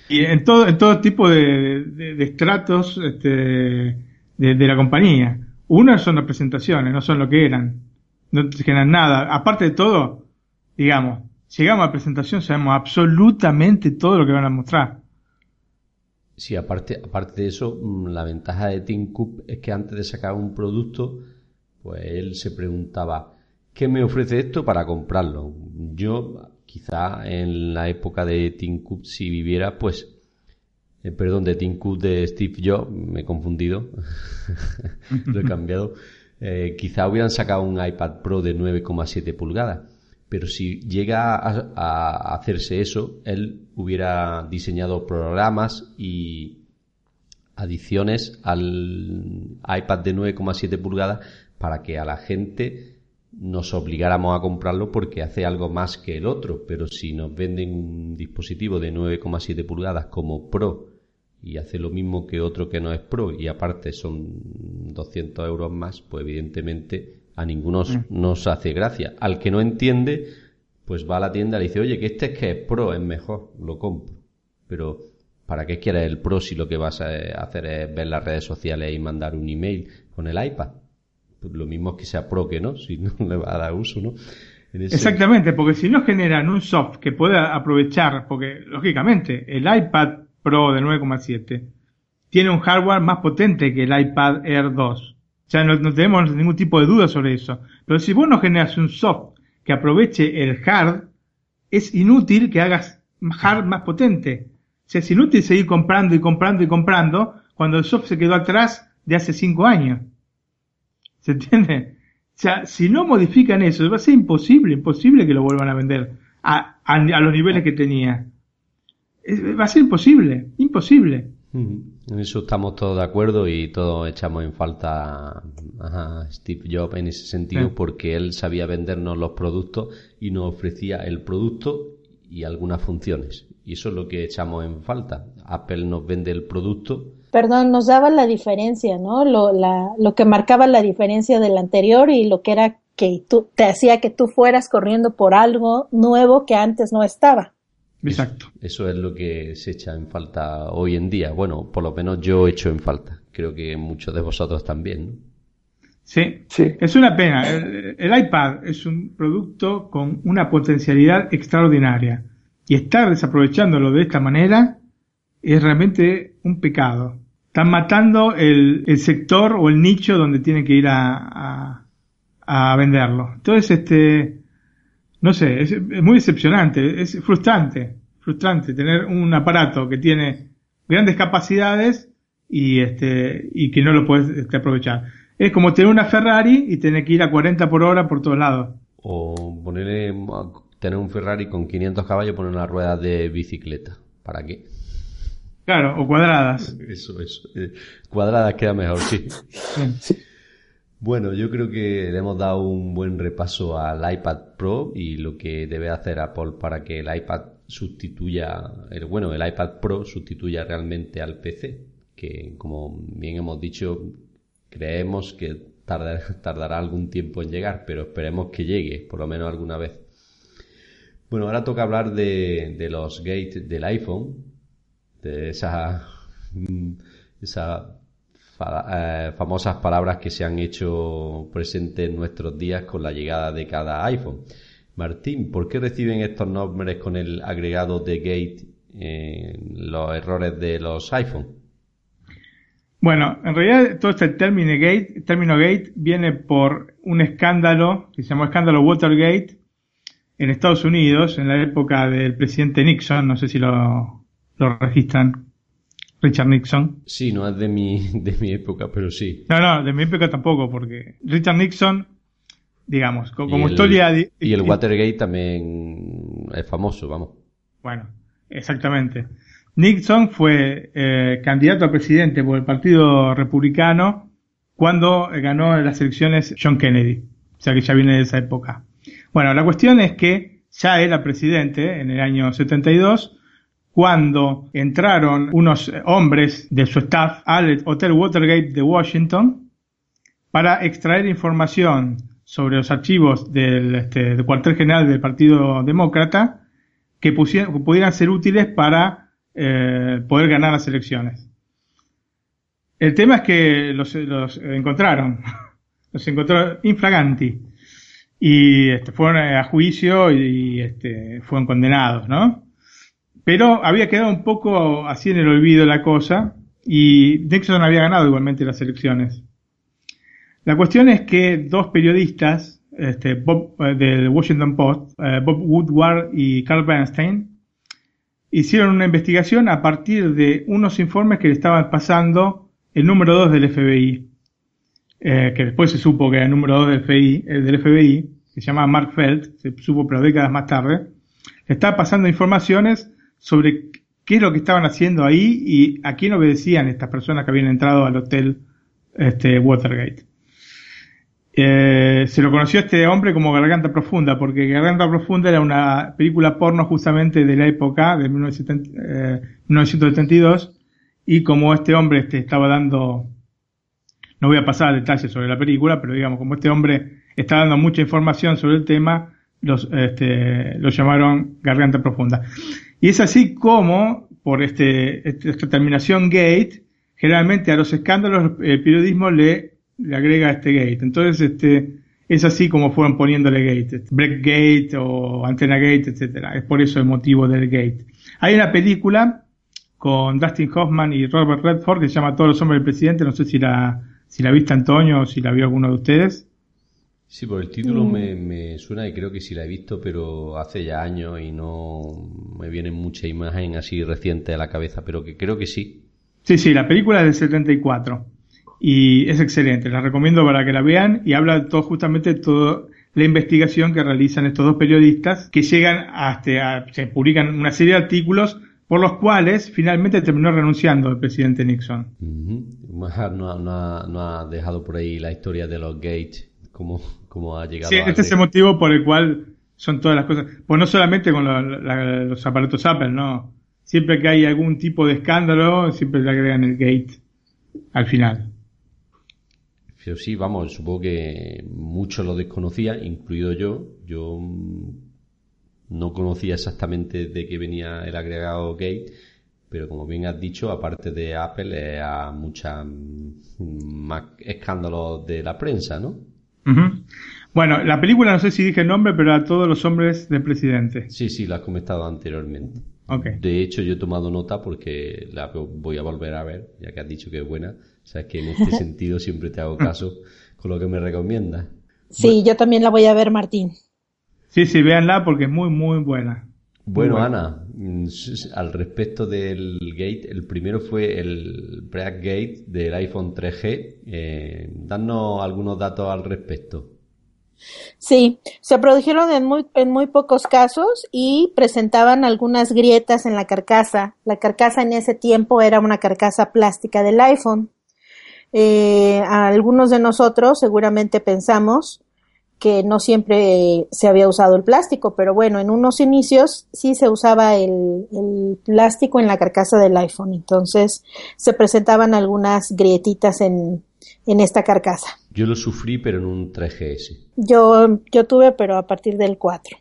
Y en todo, en todo tipo de, estratos este, de, de, la compañía. Unas son las presentaciones, no son lo que eran. No generan nada. Aparte de todo, digamos, llegamos a la presentación, sabemos absolutamente todo lo que van a mostrar. Sí, aparte, aparte de eso, mm, la ventaja de Tim Cook es que antes de sacar un producto, pues él se preguntaba, ¿qué me ofrece esto para comprarlo? Yo, quizá en la época de Tim Cook, si viviera, pues, eh, perdón, de Tim Cook de Steve Jobs, me he confundido, lo he cambiado, eh, quizá hubieran sacado un iPad Pro de 9,7 pulgadas pero si llega a, hacerse eso, él hubiera diseñado programas y adiciones al iPad de 9,7 pulgadas para que a la gente nos obligáramos a comprarlo porque hace algo más que el otro, pero si nos venden un dispositivo de 9,7 pulgadas como Pro y hace lo mismo que otro que no es Pro y aparte son 200 euros más, pues evidentemente a ninguno mm. nos hace gracia. Al que no entiende, pues va a la tienda y le dice, oye, que este es que es pro, es mejor, lo compro. Pero ¿Para qué quieres el Pro si lo que vas a hacer es ver las redes sociales y mandar un email con el iPad? Pues lo mismo que sea Pro que no, si no le va a dar uso, ¿no? Exactamente, porque si no generan un soft que pueda aprovechar, porque lógicamente el iPad Pro de 9,7 tiene un hardware más potente que el iPad Air 2. O sea, no, tenemos ningún tipo de duda sobre eso. Pero si vos no generas un soft que aproveche el hard, es inútil que hagas hard más potente. O sea, es inútil seguir comprando y comprando y comprando cuando el soft se quedó atrás de hace 5 años. ¿Se entiende? O sea, si no modifican eso, va a ser imposible, imposible que lo vuelvan a vender a, a, los niveles que tenía. va a ser imposible, imposible. En eso estamos todos de acuerdo y todos echamos en falta a Steve Jobs en ese sentido porque él sabía vendernos los productos y nos ofrecía el producto y algunas funciones. Y eso es lo que echamos en falta. Apple nos vende el producto perdón, nos daba la diferencia, ¿no? Lo, la, lo que marcaba la diferencia del anterior y lo que era que tú, te hacía que tú fueras corriendo por algo nuevo que antes no estaba. Exacto. Eso, es lo que se echa en falta hoy en día. Bueno, por lo menos yo he hecho en falta. Creo que muchos de vosotros también. ¿no? Sí, sí. Es una pena. el, iPad es un producto con una potencialidad extraordinaria. Y estar desaprovechándolo de esta manera es realmente un pecado. Están matando el, el sector o el nicho donde tienen que ir a, a, venderlo. Entonces, este, no sé, es, muy decepcionante, es frustrante, frustrante tener un aparato que tiene grandes capacidades y este, y que no lo puedes este, aprovechar. Es como tener una Ferrari y tener que ir a 40 por hora por todos lados. O ponerle, tener un Ferrari con 500 caballos y poner una rueda de bicicleta. ¿Para qué? Claro, o cuadradas. Eso, eso. Eh, cuadradas queda mejor, sí. Bueno, yo creo que le hemos dado un buen repaso al iPad Pro y lo que debe hacer Apple para que el iPad sustituya, el, bueno, el iPad Pro sustituya realmente al PC, que como bien hemos dicho, creemos que tardará algún tiempo en llegar, pero esperemos que llegue, por lo menos alguna vez. Bueno, ahora toca hablar de, de los gates del iPhone, de esas, eh, famosas palabras que se han hecho presentes en nuestros días con la llegada de cada iPhone. Martín, ¿por qué reciben estos nombres con el agregado de gate en los errores de los iPhone? Bueno, en realidad todo este término gate, término gate viene por un escándalo que se llamó escándalo Watergate en Estados Unidos en la época del presidente Nixon, no sé si lo registran Richard Nixon. Sí, no es de mi, de mi época, pero sí. No, no, de mi época tampoco, porque Richard Nixon, digamos, como, historia... Y el Watergate también es famoso, vamos. Bueno, exactamente. Nixon fue eh, candidato a presidente por el Partido Republicano cuando ganó las elecciones John Kennedy. O sea que ya viene de esa época. Bueno, la cuestión es que ya era presidente en el año 72 cuando entraron unos hombres de su staff al Hotel Watergate de Washington para extraer información sobre los archivos del, este, cuartel general del Partido Demócrata que, pudieran ser útiles para eh, poder ganar las elecciones. El tema es que los, encontraron, los encontraron infraganti y este, fueron a juicio y, este, fueron condenados, ¿no? Pero había quedado un poco así en el olvido la cosa y Nixon había ganado igualmente las elecciones. La cuestión es que dos periodistas este, Bob, eh, del Washington Post, eh, Bob Woodward y Carl Bernstein, hicieron una investigación a partir de unos informes que le estaban pasando el número 2 del FBI, eh, que después se supo que era el número 2 del FBI, del FBI, que se llama Mark Feld, se supo pero décadas más tarde, le estaba pasando informaciones sobre qué es lo que estaban haciendo ahí y a quién obedecían estas personas que habían entrado al hotel este, Watergate. Eh, se lo conoció a este hombre como Garganta Profunda, porque Garganta Profunda era una película porno justamente de la época, de 1972, eh, y como este hombre este, estaba dando, no voy a pasar a detalles sobre la película, pero digamos, como este hombre está dando mucha información sobre el tema, los, este, lo llamaron Garganta Profunda. Y es así como por este, este- esta terminación gate, generalmente a los escándalos el periodismo le, le agrega este gate. Entonces, este, es así como fueron poniéndole gate, break gate o antena gate, etcétera. Es por eso el motivo del gate. Hay una película con Dustin Hoffman y Robert Redford que se llama Todos los hombres del presidente. No sé si la, si la viste Antonio o si la vio alguno de ustedes. Sí, por el título Mm. me, me suena y creo que sí la he visto, pero hace ya años y no me vienen mucha imagen así reciente a la cabeza, pero que creo que sí. Sí, sí, la película es del 74 y es excelente, la recomiendo para que la vean y habla de todo justamente toda la investigación que realizan estos dos periodistas que llegan hasta, a- se publican una serie de artículos por los cuales finalmente terminó renunciando el presidente Nixon. Mahat no, ha- no ha, no ha dejado por ahí la historia de los Gates, cómo, cómo ha llegado Sí, a este es el motivo por el cual son todas las cosas, pues no solamente con la- los aparatos Apple, no, siempre que hay algún tipo de escándalo, siempre le agregan el gate al final. Pero sí, vamos, supongo que muchos lo desconocían, incluido yo. Yo mm, no conocía exactamente de qué venía el agregado Gate, pero como bien has dicho, aparte de Apple, eh, a muchos más escándalos de la prensa, ¿no? Bueno, la película no sé si dije el nombre, pero a todos los hombres del presidente. Sí, sí, lo has comentado anteriormente. De hecho, yo he tomado nota porque la voy a volver a ver, ya que has dicho que es buena. O sea, que en este sentido siempre te hago caso con lo que me recomiendas. Sí, yo también la voy a ver, Martín. Sí, sí, véanla porque es muy, muy buena. Bueno, Ana, mm, al respecto del gate, el primero fue el Break Gate del iPhone 3G. Eh, danos algunos datos al respecto. Sí, se produjeron en muy, en muy pocos casos y presentaban algunas grietas en la carcasa. La carcasa en ese tiempo era una carcasa plástica del iPhone. Eh, a algunos de nosotros seguramente pensamos que no siempre se había usado el plástico, pero bueno, en unos inicios sí se usaba el, el plástico en la carcasa del iPhone, entonces se presentaban algunas grietitas en, en esta carcasa. Yo lo sufrí, pero en un 3GS. Yo, yo tuve, pero a partir del 4.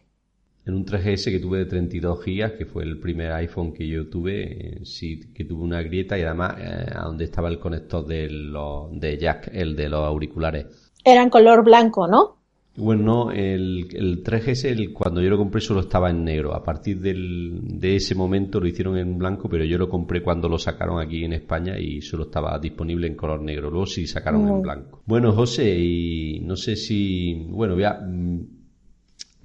En un 3GS que tuve de 32 gigas, que fue el primer iPhone que yo tuve, eh, sí que tuve una grieta y además eh, a donde estaba el conector de, los, de jack, el de los auriculares. Eran color blanco, ¿no? Bueno, no, el, el 3GS el- cuando yo lo compré solo estaba en negro. A partir del, de ese momento lo hicieron en blanco, pero yo lo compré cuando lo sacaron aquí en España y solo estaba disponible en color negro. Luego sí sacaron en blanco. Bueno, José, y no sé si... Bueno, voy a,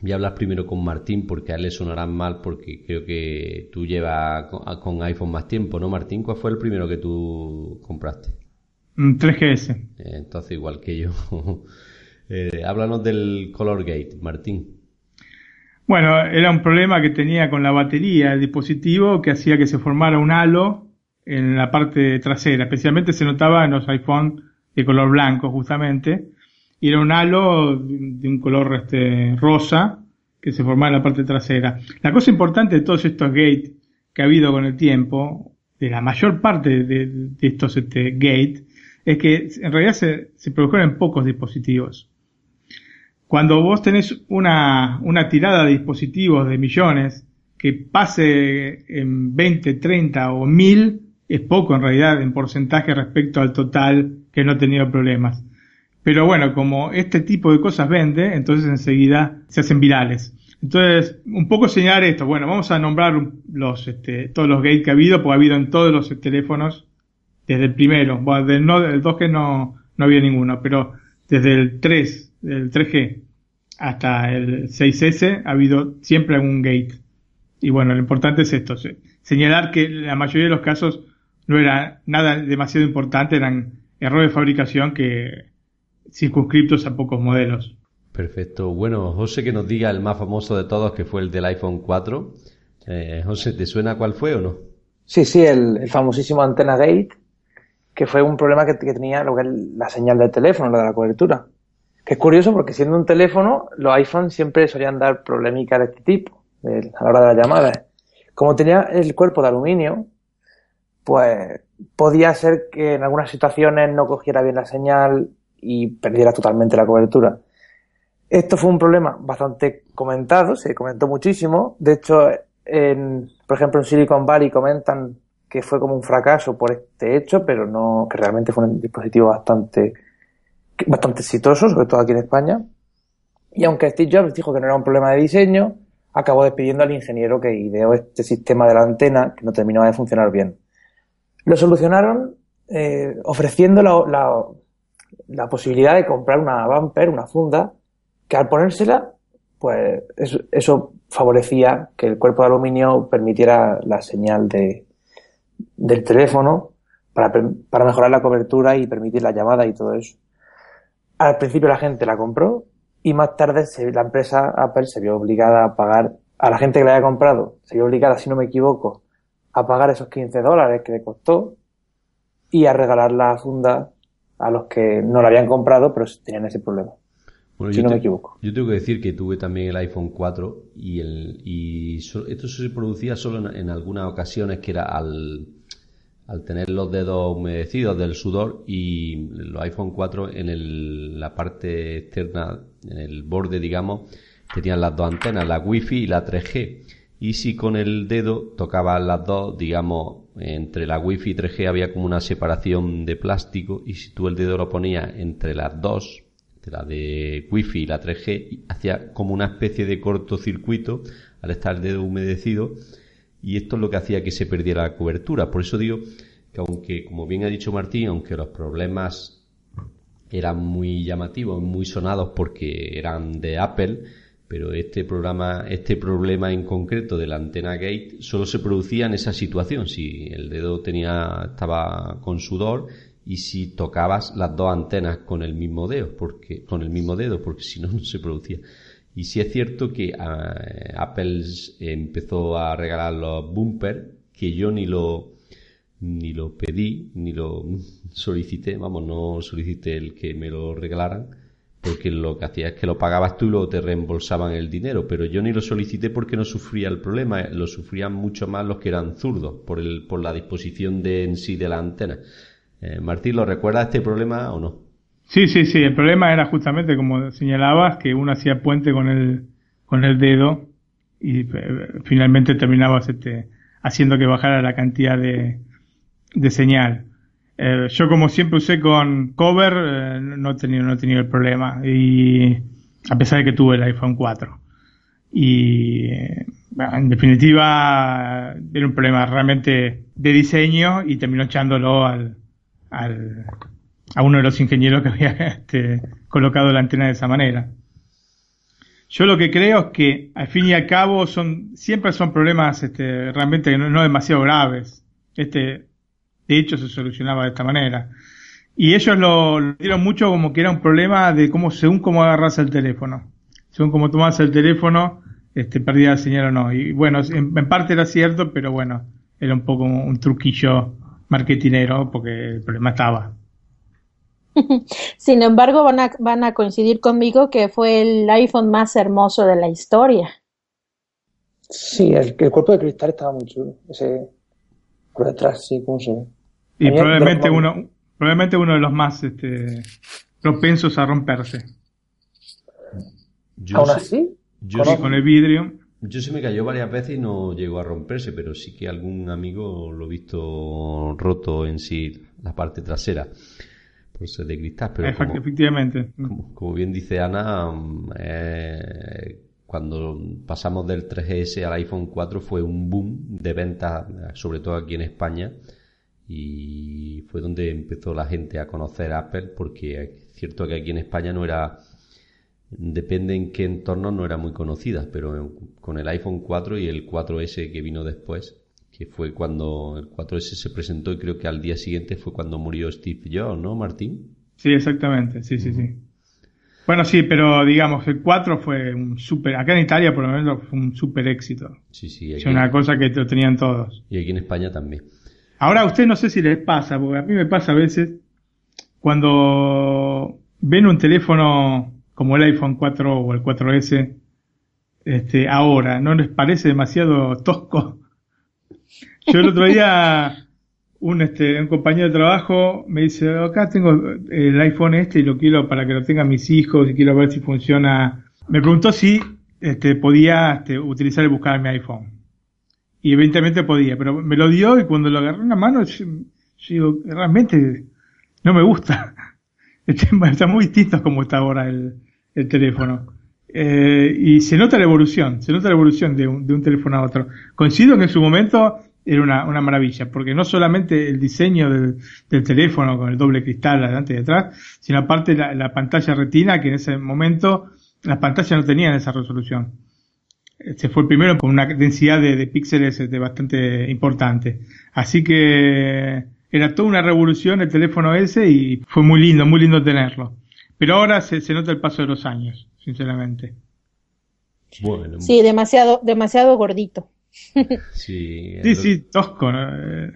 voy a hablar primero con Martín porque a él le sonarán mal porque creo que tú llevas con, con iPhone más tiempo, ¿no, Martín? ¿Cuál fue el primero que tú compraste? Mm, 3GS. Eh, Entonces, igual que yo. Eh, háblanos del Color Gate, Martín. Bueno, era un problema que tenía con la batería del dispositivo que hacía que se formara un halo en la parte trasera. Especialmente se notaba en los iPhone de color blanco, justamente. Y era un halo de un color este, rosa que se formaba en la parte trasera. La cosa importante de todos estos gates que ha habido con el tiempo, de la mayor parte de, de estos este, gates, es que en realidad se, se produjeron en pocos dispositivos. Cuando vos tenés una, una tirada de dispositivos de millones que pase en 20, 30 o 1000, es poco en realidad en porcentaje respecto al total que no ha tenido problemas. Pero bueno, como este tipo de cosas vende, entonces enseguida se hacen virales. Entonces, un poco señalar esto. Bueno, vamos a nombrar los, este, todos los gates que ha habido, porque ha habido en todos los teléfonos desde el primero. Bueno, del, no, del 2G no, no había ninguno, pero desde el 3, del 3G hasta el 6S ha habido siempre algún gate. Y bueno, lo importante es esto, se- señalar que la mayoría de los casos no era nada demasiado importante, eran errores de fabricación que circunscriptos a pocos modelos. Perfecto. Bueno, José, que nos diga el más famoso de todos, que fue el del iPhone 4. Eh, José, ¿te suena cuál fue o no? Sí, sí, el, el famosísimo Antena Gate, que fue un problema que, que tenía lo que es la señal del teléfono, la de la cobertura. Que es curioso porque siendo un teléfono, los iPhones siempre solían dar problemáticas de este tipo, a la hora de las llamadas. Como tenía el cuerpo de aluminio, pues podía ser que en algunas situaciones no cogiera bien la señal y perdiera totalmente la cobertura. Esto fue un problema bastante comentado, se comentó muchísimo. De hecho, en, por ejemplo, en Silicon Valley comentan que fue como un fracaso por este hecho, pero no, que realmente fue un dispositivo bastante, bastante exitoso, sobre todo aquí en España. Y aunque Steve Jobs dijo que no era un problema de diseño, acabó despidiendo al ingeniero que ideó este sistema de la antena que no terminaba de funcionar bien. Lo solucionaron eh, ofreciendo la, la, posibilidad de comprar una bumper, una funda, que al ponérsela, pues eso, favorecía que el cuerpo de aluminio permitiera la señal de, del teléfono para, para mejorar la cobertura y permitir la llamada y todo eso. Al principio la gente la compró y más tarde se, la empresa Apple se vio obligada a pagar a la gente que la había comprado, se vio obligada, si no me equivoco, a pagar esos 15 dólares que le costó y a regalar la funda a los que no la habían comprado pero tenían ese problema. Bueno, si no te, me equivoco. Yo tengo que decir que tuve también el iPhone 4 y, el, y so, esto se producía solo en, en, algunas ocasiones que era al, al tener los dedos humedecidos del sudor y los iPhone 4 en el, la parte externa, en el borde digamos, tenían las dos antenas, la Wi-Fi y la 3G. Y si con el dedo tocaban las dos, digamos, entre la Wi-Fi y 3G había como una separación de plástico y si tú el dedo lo ponías entre las dos, entre la de Wi-Fi y la 3G, hacía como una especie de cortocircuito al estar el dedo humedecido y esto es lo que hacía que se perdiera la cobertura. Por eso digo que aunque, como bien ha dicho Martín, aunque los problemas eran muy llamativos, muy sonados porque eran de Apple, pero este programa, este problema en concreto de la antena gate solo se producía en esa situación, si el dedo tenía, estaba con sudor y si tocabas las dos antenas con el mismo dedo, porque, con el mismo dedo, porque si no, no se producía. Y sí es cierto que uh, Apple empezó a regalar los bumpers, que yo ni lo, ni lo pedí, ni lo solicité, vamos, no solicité el que me lo regalaran, porque lo que hacía es que lo pagabas tú y luego te reembolsaban el dinero, pero yo ni lo solicité porque no sufría el problema, lo sufrían mucho más los que eran zurdos por, el, por la disposición de, en sí de la antena. Eh, Martín, ¿lo recuerda este problema o no? Sí, sí, sí, el problema era justamente como señalabas, que uno hacía puente con el, con el dedo y eh, finalmente terminabas este, haciendo que bajara la cantidad de, de señal. Eh, yo como siempre usé con cover, eh, no he tenido, no he tenido el problema. Y a pesar de que tuve el iPhone 4. Y en definitiva era un problema realmente de diseño y terminó echándolo al, al, a uno de los ingenieros que había este, colocado la antena de esa manera. Yo lo que creo es que al fin y al cabo son siempre son problemas este, realmente no, demasiado graves. Este, de hecho se solucionaba de esta manera. Y ellos lo, lo dieron mucho como que era un problema de cómo, según cómo agarras el teléfono. Según cómo tomas el teléfono, este, perdía la señal o no. Y bueno, en, parte era cierto, pero bueno, era un poco un truquillo marketinero porque el problema estaba. Sin embargo, van a, van a coincidir conmigo que fue el iPhone más hermoso de la historia. Sí, el, el cuerpo de cristal estaba muy chulo. Ese, por detrás, sí, como se ve. Y probablemente uno, probablemente uno de los más este, propensos a romperse. Yo ¿Aún sé, así? Yo sí, con el vidrio. Yo se me cayó varias veces y no llegó a romperse, pero sí que algún amigo lo he visto roto en sí la parte trasera ser de cristal. Pero como, Efectivamente. Como, como, bien dice Ana, eh, cuando pasamos del 3GS al iPhone 4 fue un boom de ventas, sobre todo aquí en España, y fue donde empezó la gente a conocer Apple, porque es cierto que aquí en España no era, depende en qué entorno, no era muy conocida, pero con el iPhone 4 y el 4S que vino después, que fue cuando el 4S se presentó y creo que al día siguiente fue cuando murió Steve Jobs, ¿no, Martín? Sí, exactamente, sí, sí, sí. Bueno, sí, pero digamos, el 4 fue un súper, acá en Italia por lo menos fue un súper éxito. Sí, sí. Es una cosa que lo tenían todos. Y aquí en España también. Ahora a usted no sé si les pasa, porque a mí me pasa a veces cuando ven un teléfono como el iPhone 4 o el 4S, este, ahora, ¿no les parece demasiado tosco? Yo el otro día un, este, un compañero de trabajo me dice, acá tengo el iPhone este y lo quiero para que lo tengan mis hijos y quiero ver si funciona. Me preguntó si este, podía este, utilizar y buscar mi iPhone. y evidentemente podía, pero me lo dio y cuando lo agarré en la mano, yo, digo, realmente no me gusta. Está muy distinto como está ahora el, el teléfono. Eh, y se nota la evolución, se nota la evolución de un, de un teléfono a otro. Coincido que en su momento era una, maravilla, porque no solamente el diseño del, teléfono con el doble cristal adelante y detrás, sino aparte la, la, pantalla retina, que en ese momento las pantallas no tenían esa resolución. Se fue el primero con una densidad de, de píxeles de bastante importante. Así que era toda una revolución el teléfono ese y fue muy lindo, muy lindo tenerlo. Pero ahora se, se nota el paso de los años, sinceramente. Bueno. Sí, demasiado, demasiado gordito. sí, sí, sí, tosco. ¿no?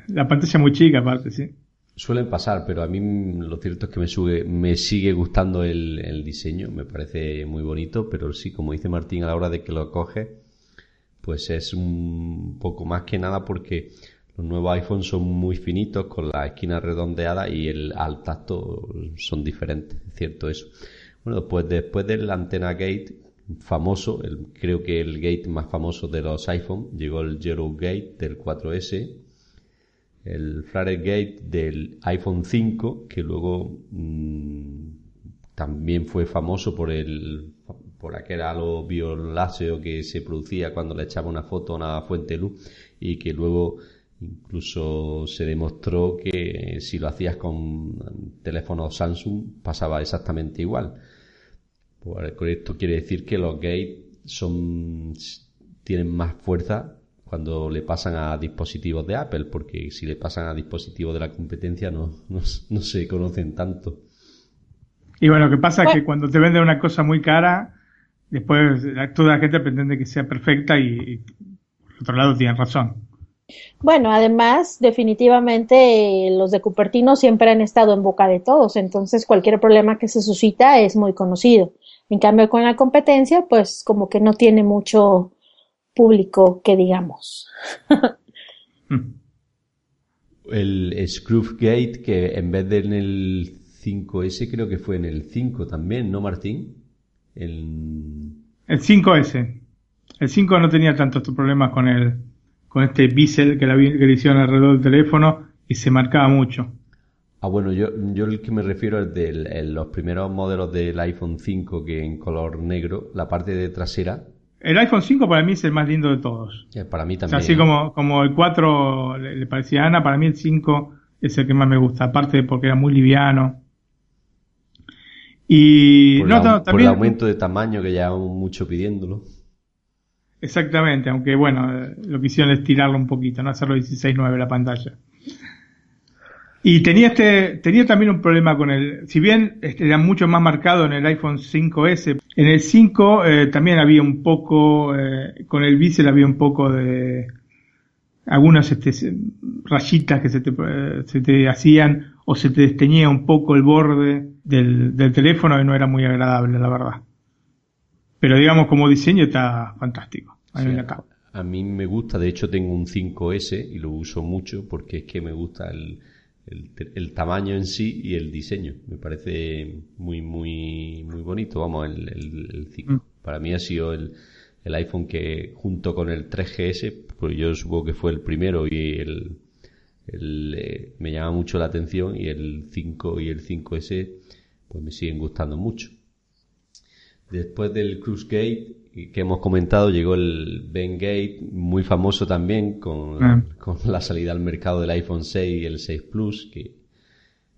La pantalla muy chica aparte, sí. Suelen pasar, pero a mí lo cierto es que me, sube, me sigue gustando el, el, diseño, me parece muy bonito, pero sí, como dice Martín, a la hora de que lo coge, pues es un poco más que nada porque los nuevos iPhones son muy finitos, con la esquina redondeada y el al tacto son diferentes, es cierto eso. Bueno, pues después del antena gate, famoso, el, creo que el gate más famoso de los iPhone, llegó el Zero Gate del 4S, el Flare Gate del iPhone 5, que luego mmm, también fue famoso por el por aquel halo violáceo que se producía cuando le echaba una foto a una fuente de luz y que luego incluso se demostró que si lo hacías con teléfonos Samsung pasaba exactamente igual. Con esto quiere decir que los gates son tienen más fuerza cuando le pasan a dispositivos de Apple, porque si le pasan a dispositivos de la competencia no, no, no se conocen tanto. Y bueno, lo que pasa es que cuando te venden una cosa muy cara, después toda la gente pretende que sea perfecta y, y por otro lado tienen razón. Bueno, además, definitivamente los de Cupertino siempre han estado en boca de todos, entonces cualquier problema que se suscita es muy conocido. En cambio, con la competencia, pues como que no tiene mucho público que digamos. el Scroofgate, que en vez de en el 5S, creo que fue en el 5 también, ¿no, Martín? El, el 5S. El 5 no tenía tantos problemas con el con este bisel que, la, que le hicieron alrededor del teléfono y se marcaba mucho. Ah, bueno, yo, yo el que me refiero es de los primeros modelos del iPhone 5 que en color negro, la parte de trasera. El iPhone 5 para mí es el más lindo de todos. Eh, para mí también. O sea, así como, como el 4 le, le, parecía a Ana, para mí el 5 es el que más me gusta, aparte porque era muy liviano. Y por, no, la, no, por también, el aumento de tamaño que llevamos mucho pidiéndolo. Exactamente, aunque bueno, eh, lo que hicieron es tirarlo un poquito, no hacerlo 16.9 la pantalla. Y tenía este, tenía también un problema con el, si bien este, era mucho más marcado en el iPhone 5S, en el 5 eh, también había un poco, eh, con el bisel había un poco de algunas este, rayitas que se te, se te hacían o se te desteñía un poco el borde del, del teléfono y no era muy agradable, la verdad. Pero digamos, como diseño está fantástico. A mí, sí, a mí me gusta, de hecho tengo un 5S y lo uso mucho porque es que me gusta el, el, el, tamaño en sí y el diseño. Me parece muy, muy, muy bonito, vamos, el, el, el 5. Mm. Para mí ha sido el, el iPhone que junto con el 3GS, pues yo supongo que fue el primero y el, el eh, me llama mucho la atención y el 5 y el 5S pues me siguen gustando mucho. Después del Cruise Gate que hemos comentado, llegó el Ben Gate, muy famoso también, con, ah. con, la salida al mercado del iPhone 6 y el 6 Plus, que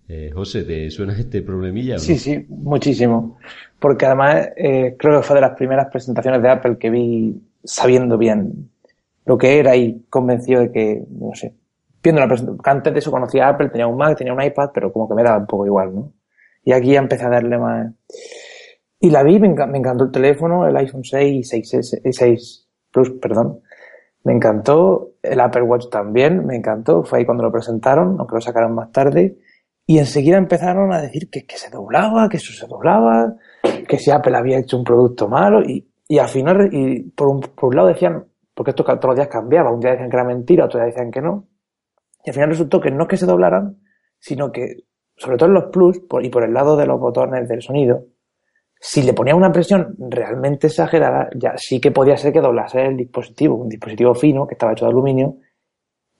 eh, José, ¿te suena este problemilla? Sí, no? sí, muchísimo. Porque además eh, creo que fue de las primeras presentaciones de Apple que vi sabiendo bien lo que era y convencido de que, no sé, viendo la presentación, antes de eso conocía a Apple, tenía un Mac, tenía un iPad, pero como que me daba un poco igual, ¿no? Y aquí ya empecé a darle más... Y la vi, me, enc me encantó el teléfono, el iPhone 6 6, 6 Plus, perdón. Me encantó, el Apple Watch también, me encantó, fue ahí cuando lo presentaron, aunque lo sacaron más tarde. Y enseguida empezaron a decir que, se doblaba, que eso se doblaba, que si Apple había hecho un producto malo. Y, y al final, y por un, por un lado decían, porque esto todos los días cambiaba, un día decían que era mentira, otro día decían que no. Y al final resultó que no es que se doblaran, sino que, sobre todo en los Plus, y por el lado de los botones del sonido, si le ponía una presión realmente exagerada, ya sí que podía ser que doblase el dispositivo, un dispositivo fino que estaba hecho de aluminio,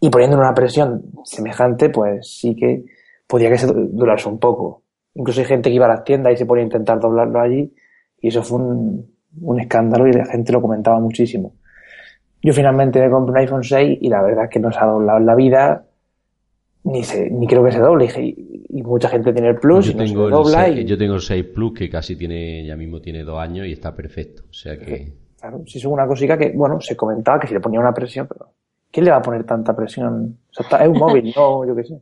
y poniendo una presión semejante, pues sí que podía que se durase un poco. Incluso hay gente que iba a las tiendas y se ponía a intentar doblarlo allí, y eso fue un, un escándalo y la gente lo comentaba muchísimo. Yo finalmente me compré un iPhone 6 y la verdad es que no se ha doblado en la vida, ni, se, ni creo que se doble. Y, y mucha gente tiene el Plus yo y no se el dobla. 6, y, yo tengo el 6 Plus que casi tiene, ya mismo tiene dos años y está perfecto. O sea que... Claro, sí es una cosita que, bueno, se comentaba que si le ponía una presión, pero ¿quién le va a poner tanta presión? O sea, está- es un móvil, no, yo qué sé.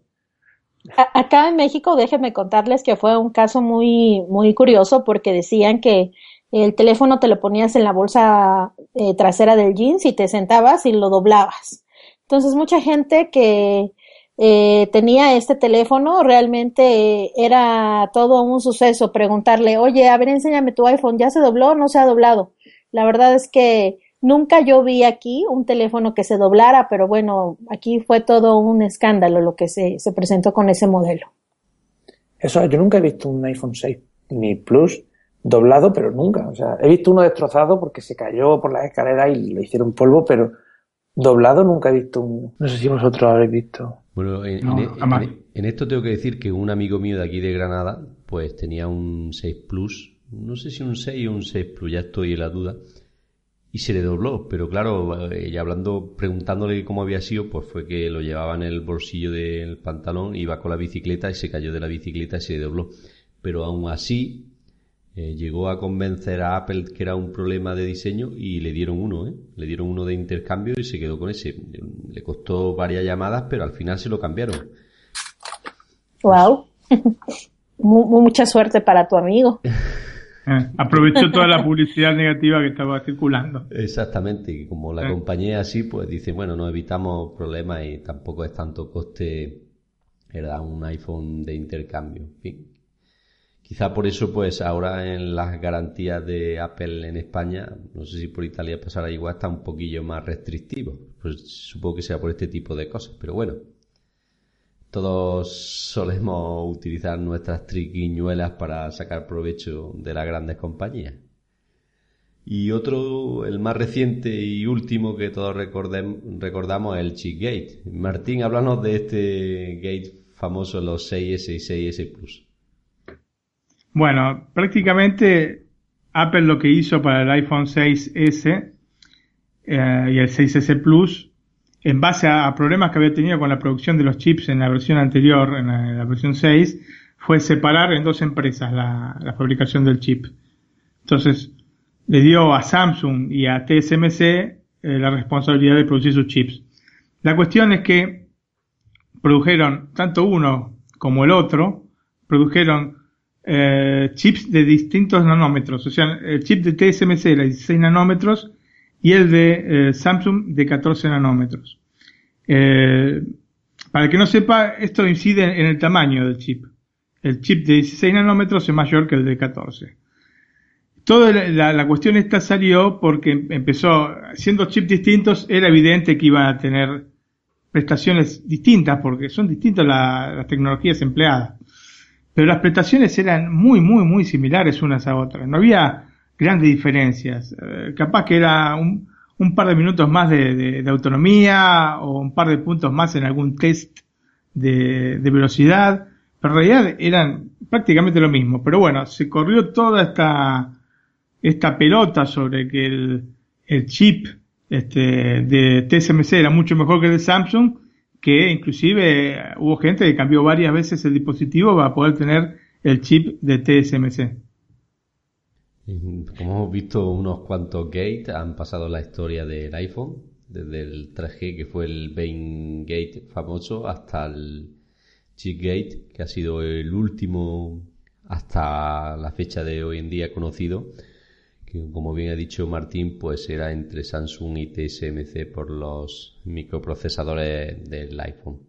Acá en México, déjenme contarles que fue un caso muy, muy curioso porque decían que el teléfono te lo ponías en la bolsa eh, trasera del jeans y te sentabas y lo doblabas. Entonces, mucha gente que eh, tenía este teléfono realmente eh, era todo un suceso preguntarle, oye, a ver, enséñame tu iPhone, ¿ya se dobló o no se ha doblado? La verdad es que nunca yo vi aquí un teléfono que se doblara, pero bueno, aquí fue todo un escándalo lo que se, se presentó con ese modelo. Eso, yo nunca he visto un iPhone 6 ni Plus doblado, pero nunca. O sea, he visto uno destrozado porque se cayó por las escaleras y le hicieron polvo, pero doblado nunca he visto un... No sé si vosotros lo habéis visto. Bueno, en, No, en- jamás. en- en esto tengo que decir que un amigo mío de aquí de Granada, pues tenía un 6 Plus, no sé si un 6 o un 6 Plus, ya estoy en la duda, y se le dobló, pero claro, eh, y hablando, preguntándole cómo había sido, pues fue que lo llevaba en el bolsillo del pantalón, iba con la bicicleta y se cayó de la bicicleta y se le dobló. Pero aún así, eh, llegó a convencer a Apple que era un problema de diseño y le dieron uno, ¿eh? Le dieron uno de intercambio y se quedó con ese. Le costó varias llamadas, pero al final se lo cambiaron. Wow. Mucha suerte para tu amigo. Eh, aprovechó toda la publicidad negativa que estaba circulando. Exactamente, y como la Eh. compañía así, pues dice, bueno, no evitamos problemas y tampoco es tanto coste, era un iPhone de intercambio. En fin. Quizá por eso, pues ahora en las garantías de Apple en España, no sé si por Italia pasará igual, está un poquillo más restrictivo. Pues supongo que sea por este tipo de cosas, pero bueno. Todos solemos utilizar nuestras triquiñuelas para sacar provecho de las grandes compañías. Y otro, el más reciente y último que todos recordem- recordamos es el Chipgate. Martín, háblanos de este gate famoso, los 6S y 6S Plus. Bueno, prácticamente Apple lo que hizo para el iPhone 6S eh, y el 6S Plus, en base a, problemas que había tenido con la producción de los chips en la versión anterior, en la, versión 6, fue separar en dos empresas la, la fabricación del chip. Entonces, le dio a Samsung y a TSMC eh, la responsabilidad de producir sus chips. La cuestión es que produjeron tanto uno como el otro, produjeron eh, chips de distintos nanómetros, o sea, el chip de TSMC era 16 nanómetros y el de eh, Samsung de 14 nanómetros. Eh, para que no sepa, esto incide en el tamaño del chip. El chip de 16 nanómetros es mayor que el de 14. Toda la, cuestión esta salió porque empezó, siendo chips distintos, era evidente que iban a tener prestaciones distintas, porque son distintas la- las tecnologías empleadas. Pero las prestaciones eran muy, muy, muy similares unas a otras. No había grandes diferencias. Eh, capaz que era un, par de minutos más de, autonomía o un par de puntos más en algún test de, velocidad. Pero en realidad eran prácticamente lo mismo. Pero bueno, se corrió toda esta, esta pelota sobre que el, el chip este, de TSMC era mucho mejor que el de Samsung, que inclusive eh, hubo gente que cambió varias veces el dispositivo para poder tener el chip de TSMC. Como hemos visto, unos cuantos gates han pasado la historia del iPhone, desde el 3G, que fue el Bain Gate famoso, hasta el Chip Gate, que ha sido el último hasta la fecha de hoy en día conocido, que como bien ha dicho Martín, pues era entre Samsung y TSMC por los microprocesadores del iPhone.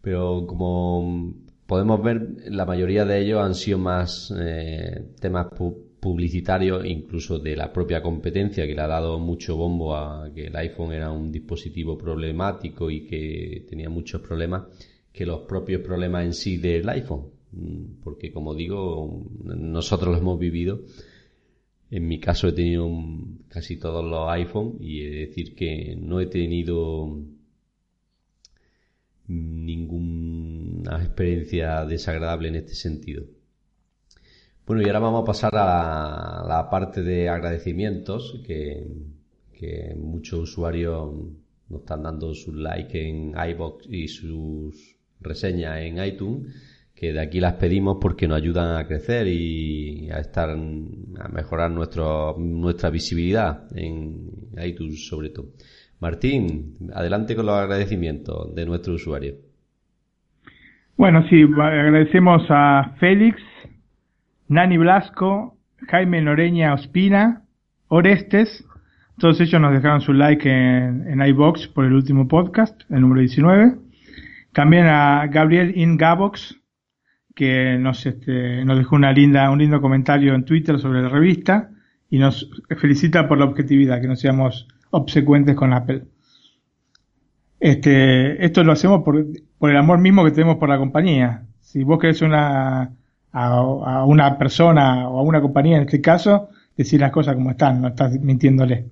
Pero como podemos ver, la mayoría de ellos han sido más eh, temas pu- publicitarios, incluso de la propia competencia, que le ha dado mucho bombo a que el iPhone era un dispositivo problemático y que tenía muchos problemas, que los propios problemas en sí del iPhone. mm, porque como digo, nosotros lo hemos vivido. En mi caso he tenido casi todos los iPhone y he de decir que no he tenido ninguna experiencia desagradable en este sentido. Bueno, y ahora vamos a pasar a la, parte de agradecimientos que, que muchos usuarios nos están dando sus likes en iBox y sus reseñas en iTunes, que de aquí las pedimos porque nos ayudan a crecer y a estar a mejorar nuestro, nuestra visibilidad en iTunes sobre todo. Martín, adelante con los agradecimientos de nuestro usuario. Bueno, sí, agradecemos a Félix, Nani Blasco, Jaime Noreña Ospina, Orestes, todos ellos nos dejaron su like en, en iBox por el último podcast, el número 19. También a Gabriel Ingabox, que nos, este, nos dejó una linda, un lindo comentario en Twitter sobre la revista y nos felicita por la objetividad, que no seamos obsecuentes con Apple. Este, esto lo hacemos por, por el amor mismo que tenemos por la compañía. Si vos querés una, a, a, una persona o a una compañía en este caso, decir las cosas como están, no estás mintiéndole.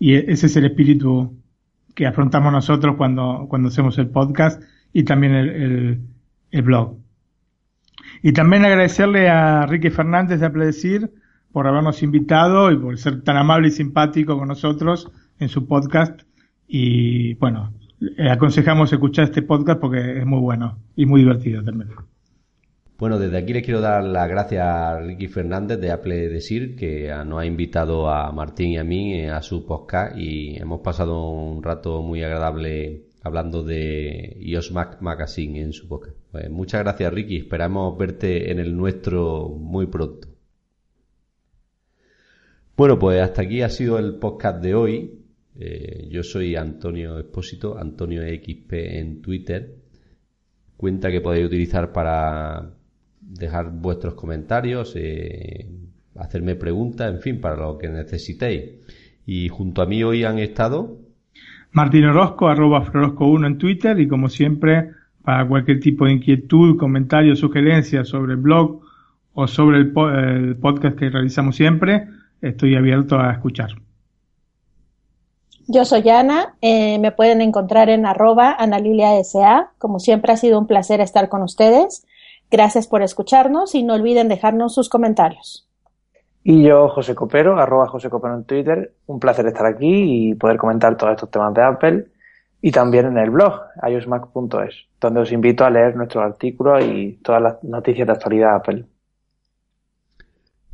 Y e, ese es el espíritu que afrontamos nosotros cuando, cuando hacemos el podcast y también el, el, el blog. Y también agradecerle a Ricky Fernández de Apple Decir por habernos invitado y por ser tan amable y simpático con nosotros en su podcast. Y bueno, aconsejamos escuchar este podcast porque es muy bueno y muy divertido también. Bueno, desde aquí les quiero dar las gracias a Ricky Fernández de Apple Desir, que nos ha invitado a Martín y a mí a su podcast y hemos pasado un rato muy agradable hablando de iOS Mac Magazine en su podcast. Pues muchas gracias Ricky, esperamos verte en el nuestro muy pronto. Bueno, pues hasta aquí ha sido el podcast de hoy. Eh, yo soy Antonio Espósito, Antonio XP en Twitter. Cuenta que podéis utilizar para dejar vuestros comentarios, eh, hacerme preguntas, en fin, para lo que necesitéis. Y junto a mí hoy han estado Martín Orozco, arroba Florosco1 en Twitter y como siempre, para cualquier tipo de inquietud, comentario, sugerencia sobre el blog o sobre el, podcast que realizamos siempre, estoy abierto a escuchar. Yo soy Ana, eh, me pueden encontrar en arroba analiliasa. Como siempre ha sido un placer estar con ustedes. Gracias por escucharnos y no olviden dejarnos sus comentarios. Y yo, José Copero, arroba José Copero en Twitter. Un placer estar aquí y poder comentar todos estos temas de Apple. Y también en el blog, iosmac.es, donde os invito a leer nuestros artículos y todas las noticias de actualidad Apple.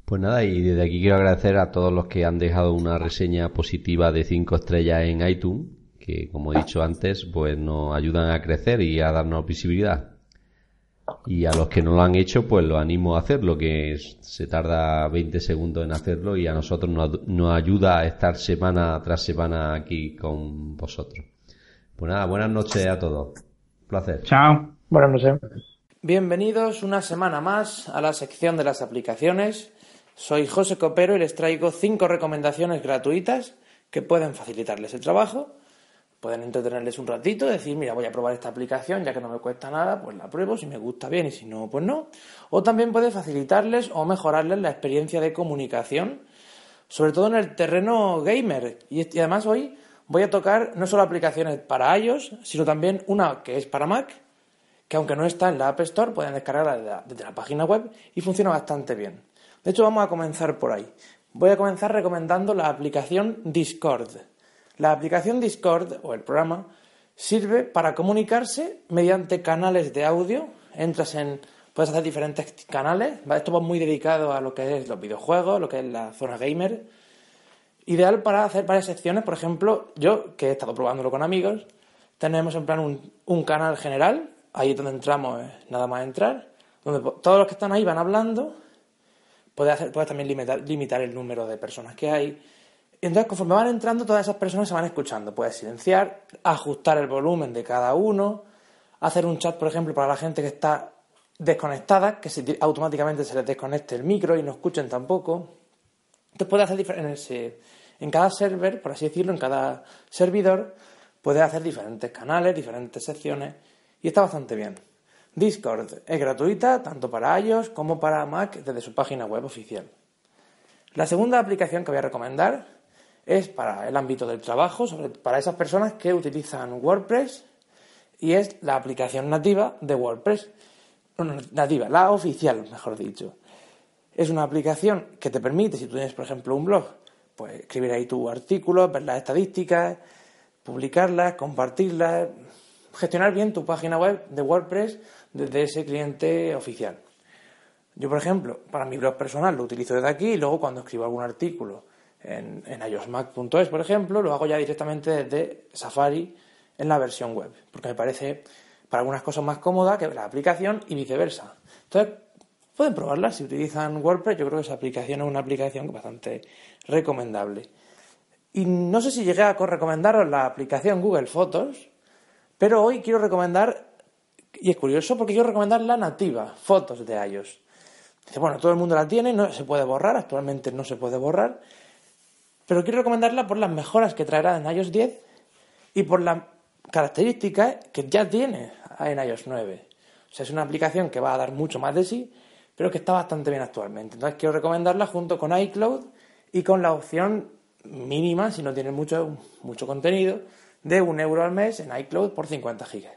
Pues nada, y desde aquí quiero agradecer a todos los que han dejado una reseña positiva de 5 estrellas en iTunes, que como he dicho antes, pues nos ayudan a crecer y a darnos visibilidad. Y a los que no lo han hecho, pues lo animo a hacerlo, que se tarda 20 segundos en hacerlo y a nosotros nos, nos ayuda a estar semana tras semana aquí con vosotros. Pues nada, buenas noches a todos. Un placer. Chao. Buenas noches. Bienvenidos una semana más a la sección de las aplicaciones soy José Copero y les traigo cinco recomendaciones gratuitas que pueden facilitarles el trabajo, pueden entretenerles un ratito, decir, mira, voy a probar esta aplicación, ya que no me cuesta nada, pues la pruebo, si me gusta bien y si no, pues no. O también puede facilitarles o mejorarles la experiencia de comunicación, sobre todo en el terreno gamer. Y, además hoy voy a tocar no solo aplicaciones para iOS, sino también una que es para Mac, que aunque no está en la App Store, pueden descargarla desde la página web y funciona bastante bien. De hecho, vamos a comenzar por ahí. Voy a comenzar recomendando la aplicación Discord. La aplicación Discord, o el programa, sirve para comunicarse mediante canales de audio. Entras en. Puedes hacer diferentes canales. Esto va muy dedicado a lo que es los videojuegos, lo que es la zona gamer. Ideal para hacer varias secciones. Por ejemplo, yo, que he estado probándolo con amigos, tenemos en plan un, canal general. Ahí es donde entramos, nada más entrar. Donde todos los que están ahí van hablando Puedes, hacer, también limitar, limitar el número de personas que hay. Entonces, conforme van entrando, todas esas personas se van escuchando. Puedes silenciar, ajustar el volumen de cada uno, hacer un chat, por ejemplo, para la gente que está desconectada, que automáticamente se les desconecte el micro y no escuchen tampoco. Entonces, puedes hacer en, en cada server, por así decirlo, en cada servidor, puedes hacer diferentes canales, diferentes secciones, y está bastante bien. Discord es gratuita tanto para iOS como para Mac desde su página web oficial. La segunda aplicación que voy a recomendar es para el ámbito del trabajo, sobre, para esas personas que utilizan WordPress y es la aplicación nativa de WordPress. No, nativa, la oficial, mejor dicho. Es una aplicación que te permite, si tú tienes, por ejemplo, un blog, pues escribir ahí tu artículo, ver las estadísticas, publicarlas, compartirlas, gestionar bien tu página web de WordPress desde ese cliente oficial. Yo, por ejemplo, para mi blog personal lo utilizo desde aquí y luego cuando escribo algún artículo en, iosmac.es, por ejemplo, lo hago ya directamente desde Safari en la versión web, porque me parece para algunas cosas más cómoda que la aplicación y viceversa. Entonces, pueden probarla si utilizan WordPress, yo creo que esa aplicación es una aplicación bastante recomendable. Y no sé si llegué a recomendaros la aplicación Google Fotos, pero hoy quiero recomendar, y es curioso porque quiero recomendar la nativa, Fotos de iOS. Bueno, todo el mundo la tiene, no se puede borrar, actualmente no se puede borrar, pero quiero recomendarla por las mejoras que traerá en iOS 10 y por las características que ya tiene en iOS 9. O sea, es una aplicación que va a dar mucho más de sí, pero que está bastante bien actualmente. Entonces quiero recomendarla junto con iCloud y con la opción mínima, si no tiene mucho, mucho contenido, de un euro al mes en iCloud por 50 gigas.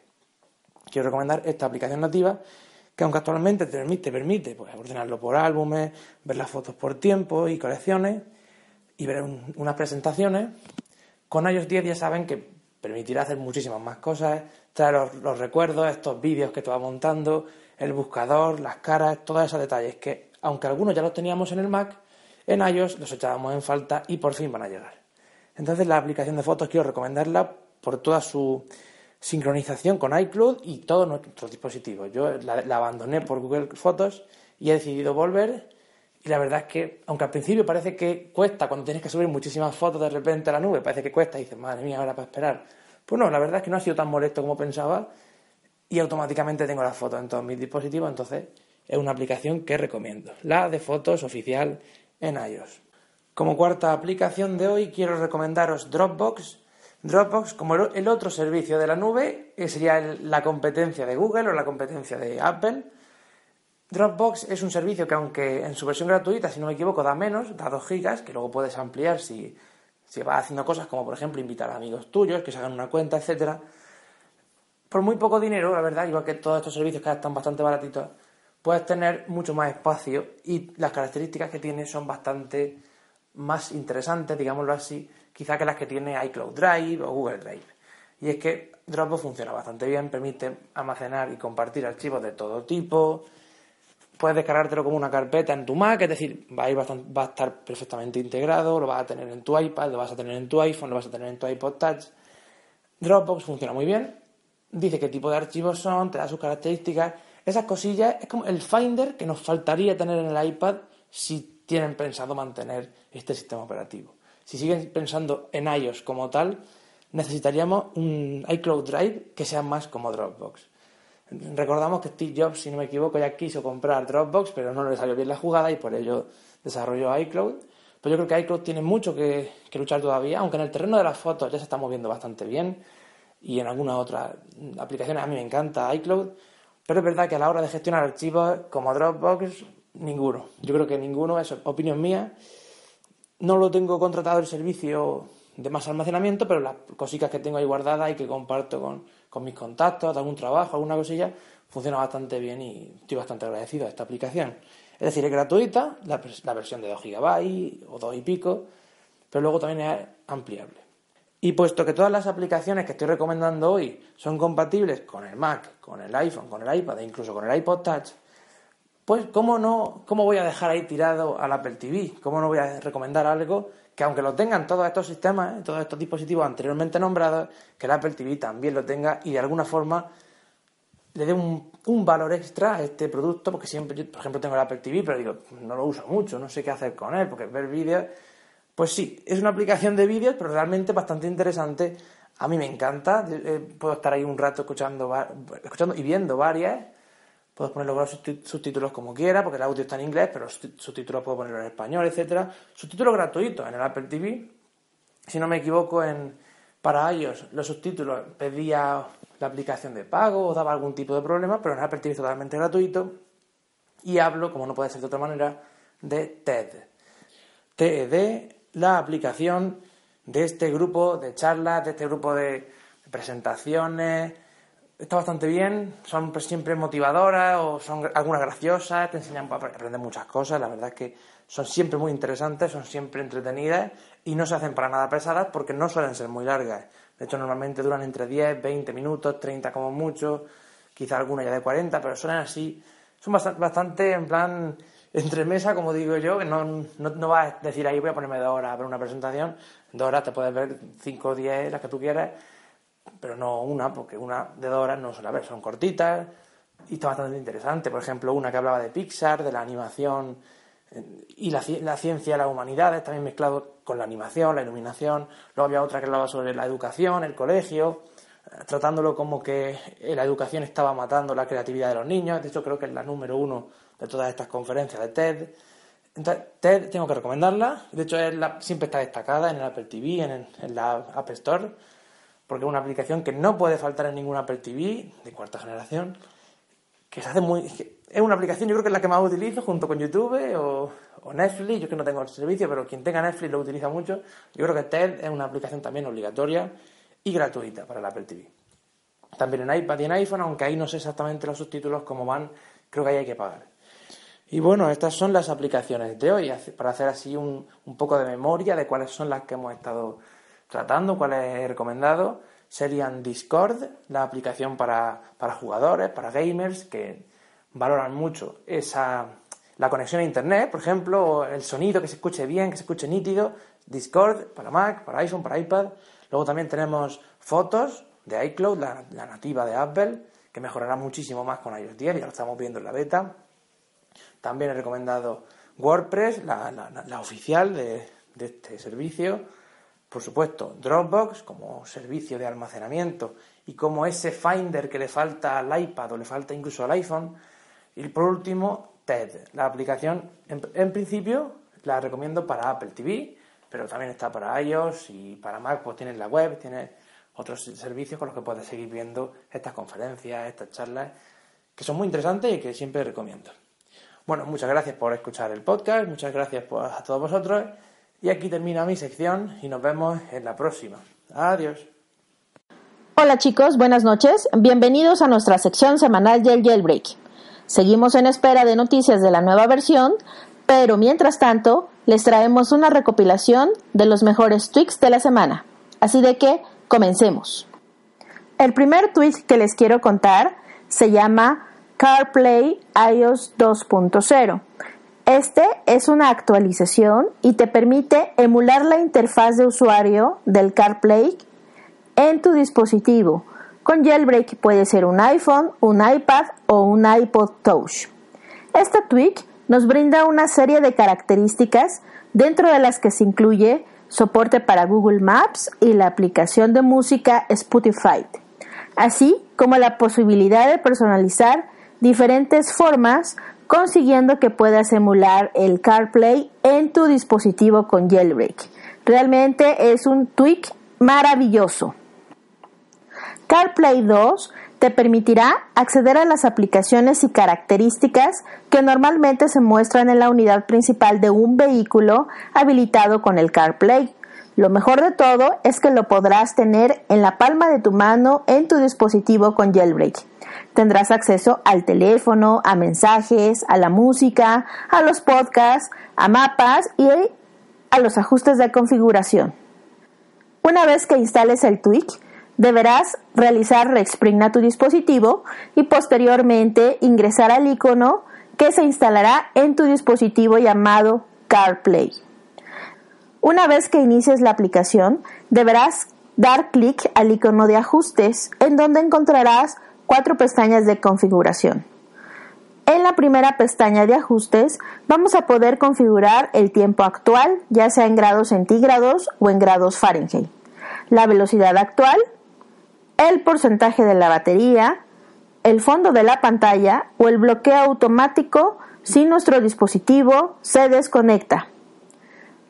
Quiero recomendar esta aplicación nativa que aunque actualmente te permite, permite pues, ordenarlo por álbumes, ver las fotos por tiempo y colecciones y ver unas presentaciones, con iOS 10 ya saben que permitirá hacer muchísimas más cosas, traer los, recuerdos, estos vídeos que te montando, el buscador, las caras, todos esos detalles que, aunque algunos ya los teníamos en el Mac, en iOS los echábamos en falta y por fin van a llegar. Entonces la aplicación de fotos quiero recomendarla por toda su sincronización con iCloud y todos nuestros dispositivos. Yo la, abandoné por Google Fotos y he decidido volver. Y la verdad es que, aunque al principio parece que cuesta, cuando tienes que subir muchísimas fotos de repente a la nube, parece que cuesta y dices, madre mía, ahora para esperar. Pues no, la verdad es que no ha sido tan molesto como pensaba y automáticamente tengo las fotos en todos mis dispositivos, entonces es una aplicación que recomiendo. La de fotos oficial en iOS. Como cuarta aplicación de hoy quiero recomendaros Dropbox. Dropbox como el otro servicio de la nube, que sería la competencia de Google o la competencia de Apple. Dropbox es un servicio que aunque en su versión gratuita, si no me equivoco, da menos, da 2 gigas, que luego puedes ampliar si, si vas haciendo cosas como por ejemplo invitar a amigos tuyos que se hagan una cuenta, etcétera. Por muy poco dinero, la verdad, igual que todos estos servicios que están bastante baratitos, puedes tener mucho más espacio y las características que tiene son bastante más interesantes, digámoslo así, quizá que las que tiene iCloud Drive o Google Drive. Y es que Dropbox funciona bastante bien, permite almacenar y compartir archivos de todo tipo, puedes descargártelo como una carpeta en tu Mac, es decir, va a, va a estar perfectamente integrado, lo vas a tener en tu iPad, lo vas a tener en tu iPhone, lo vas a tener en tu iPod Touch. Dropbox funciona muy bien, dice qué tipo de archivos son, te da sus características, esas cosillas, es como el Finder que nos faltaría tener en el iPad si tienen pensado mantener este sistema operativo. Si siguen pensando en iOS como tal, necesitaríamos un iCloud Drive que sea más como Dropbox. Recordamos que Steve Jobs, si no me equivoco, ya quiso comprar Dropbox, pero no le salió bien la jugada y por ello desarrolló iCloud. Pero yo creo que iCloud tiene mucho que, luchar todavía, aunque en el terreno de las fotos ya se está moviendo bastante bien y en algunas otras aplicaciones a mí me encanta iCloud, pero es verdad que a la hora de gestionar archivos como Dropbox, ninguno. Yo creo que ninguno, es opinión mía. No lo tengo contratado el servicio de más almacenamiento, pero las cositas que tengo ahí guardadas y que comparto con, mis contactos, de algún trabajo, alguna cosilla, funciona bastante bien y estoy bastante agradecido a esta aplicación. Es decir, es gratuita, la, la versión de 2 GB o 2 y pico, pero luego también es ampliable. Y puesto que todas las aplicaciones que estoy recomendando hoy son compatibles con el Mac, con el iPhone, con el iPad e incluso con el iPod Touch, pues ¿cómo no, cómo voy a dejar ahí tirado al Apple TV? ¿Cómo no voy a recomendar algo que aunque lo tengan todos estos sistemas, todos estos dispositivos anteriormente nombrados, que el Apple TV también lo tenga y de alguna forma le dé un, valor extra a este producto, porque siempre, yo, por ejemplo, tengo el Apple TV, pero digo, no lo uso mucho, no sé qué hacer con él, porque ver vídeos, pues sí, es una aplicación de vídeos, pero realmente bastante interesante. A mí me encanta, eh, puedo estar ahí un rato escuchando, escuchando y viendo varias Puedo poner los subtítulos como quiera, porque el audio está en inglés, pero los subtítulos puedo ponerlo en español, etcétera. Subtítulos gratuitos en el Apple TV. Si no me equivoco, en, para iOS los subtítulos pedía la aplicación de pago o daba algún tipo de problema, pero en Apple TV es totalmente gratuito. Y hablo, como no puede ser de otra manera, de TED. TED, la aplicación de este grupo de charlas, de este grupo de presentaciones. Está bastante bien, son siempre motivadoras o son algunas graciosas, te enseñan a aprender muchas cosas. La verdad es que son siempre muy interesantes, son siempre entretenidas y no se hacen para nada pesadas porque no suelen ser muy largas. De hecho, normalmente duran entre 10, 20 minutos, 30 como mucho, quizá alguna ya de 40, pero suelen así. Son bastante, en plan entre mesa, como digo yo, que no, no, no, vas a decir ahí voy a ponerme dos horas a ver una presentación. Dos horas te puedes ver 5 o 10, las que tú quieras, pero no una, porque una de dos horas no suele ver, son cortitas y está bastante interesante. Por ejemplo, una que hablaba de Pixar, de la animación y la, la ciencia, las humanidades, también mezclado con la animación, la iluminación. Luego había otra que hablaba sobre la educación, el colegio, tratándolo como que la educación estaba matando la creatividad de los niños. De hecho, creo que es la número uno de todas estas conferencias de TED. Entonces, TED tengo que recomendarla. De hecho, es la, siempre está destacada en el Apple TV, en, en la App Store, porque es una aplicación que no puede faltar en ningún Apple TV de cuarta generación que se hace muy... Es una aplicación, yo creo que es la que más utilizo junto con YouTube o, Netflix. Yo que no tengo el servicio, pero quien tenga Netflix lo utiliza mucho. Yo creo que TED es una aplicación también obligatoria y gratuita para el Apple TV. También en iPad y en iPhone, aunque ahí no sé exactamente los subtítulos cómo van, creo que ahí hay que pagar. Y bueno, estas son las aplicaciones de hoy, para hacer así un, un poco de memoria de cuáles son las que hemos estado tratando, cuáles he recomendado serían Discord, la aplicación para, jugadores, para gamers, que valoran mucho esa, la conexión a Internet, por ejemplo, el sonido que se escuche bien, que se escuche nítido. Discord para Mac, para iPhone, para iPad. Luego también tenemos fotos de iCloud, la, nativa de Apple, que mejorará muchísimo más con iOS 10, ya lo estamos viendo en la beta. También he recomendado WordPress, la, oficial de, de este servicio por supuesto, Dropbox como servicio de almacenamiento y como ese Finder que le falta al iPad o le falta incluso al iPhone. Y por último, TED, la aplicación, en, principio la recomiendo para Apple TV, pero también está para iOS y para Mac, pues tienes la web, tienes otros servicios con los que puedes seguir viendo estas conferencias, estas charlas, que son muy interesantes y que siempre recomiendo. Bueno, muchas gracias por escuchar el podcast, muchas gracias a todos vosotros y aquí termina mi sección y nos vemos en la próxima. Adiós. Hola chicos, buenas noches. Bienvenidos a nuestra sección semanal del Jailbreak. Seguimos en espera de noticias de la nueva versión, pero mientras tanto les traemos una recopilación de los mejores tweaks de la semana. Así de que comencemos. El primer tweet que les quiero contar se llama CarPlay iOS 2.0 este es una actualización y te permite emular la interfaz de usuario del CarPlay en tu dispositivo. Con jailbreak puede ser un iPhone, un iPad o un iPod Touch. Esta tweak nos brinda una serie de características dentro de las que se incluye soporte para Google Maps y la aplicación de música Spotify, así como la posibilidad de personalizar diferentes formas consiguiendo que puedas emular el CarPlay en tu dispositivo con jailbreak. Realmente es un tweak maravilloso. CarPlay 2 te permitirá acceder a las aplicaciones y características que normalmente se muestran en la unidad principal de un vehículo habilitado con el CarPlay. Lo mejor de todo es que lo podrás tener en la palma de tu mano en tu dispositivo con jailbreak. Tendrás acceso al teléfono, a mensajes, a la música, a los podcasts, a mapas y a los ajustes de configuración. Una vez que instales el tweak, deberás realizar respring a tu dispositivo y posteriormente ingresar al icono que se instalará en tu dispositivo llamado CarPlay. Una vez que inicies la aplicación, deberás dar clic al icono de ajustes, en donde encontrarás cuatro pestañas de configuración. En la primera pestaña de ajustes vamos a poder configurar el tiempo actual, ya sea en grados centígrados o en grados Fahrenheit, la velocidad actual, el porcentaje de la batería, el fondo de la pantalla o el bloqueo automático si nuestro dispositivo se desconecta.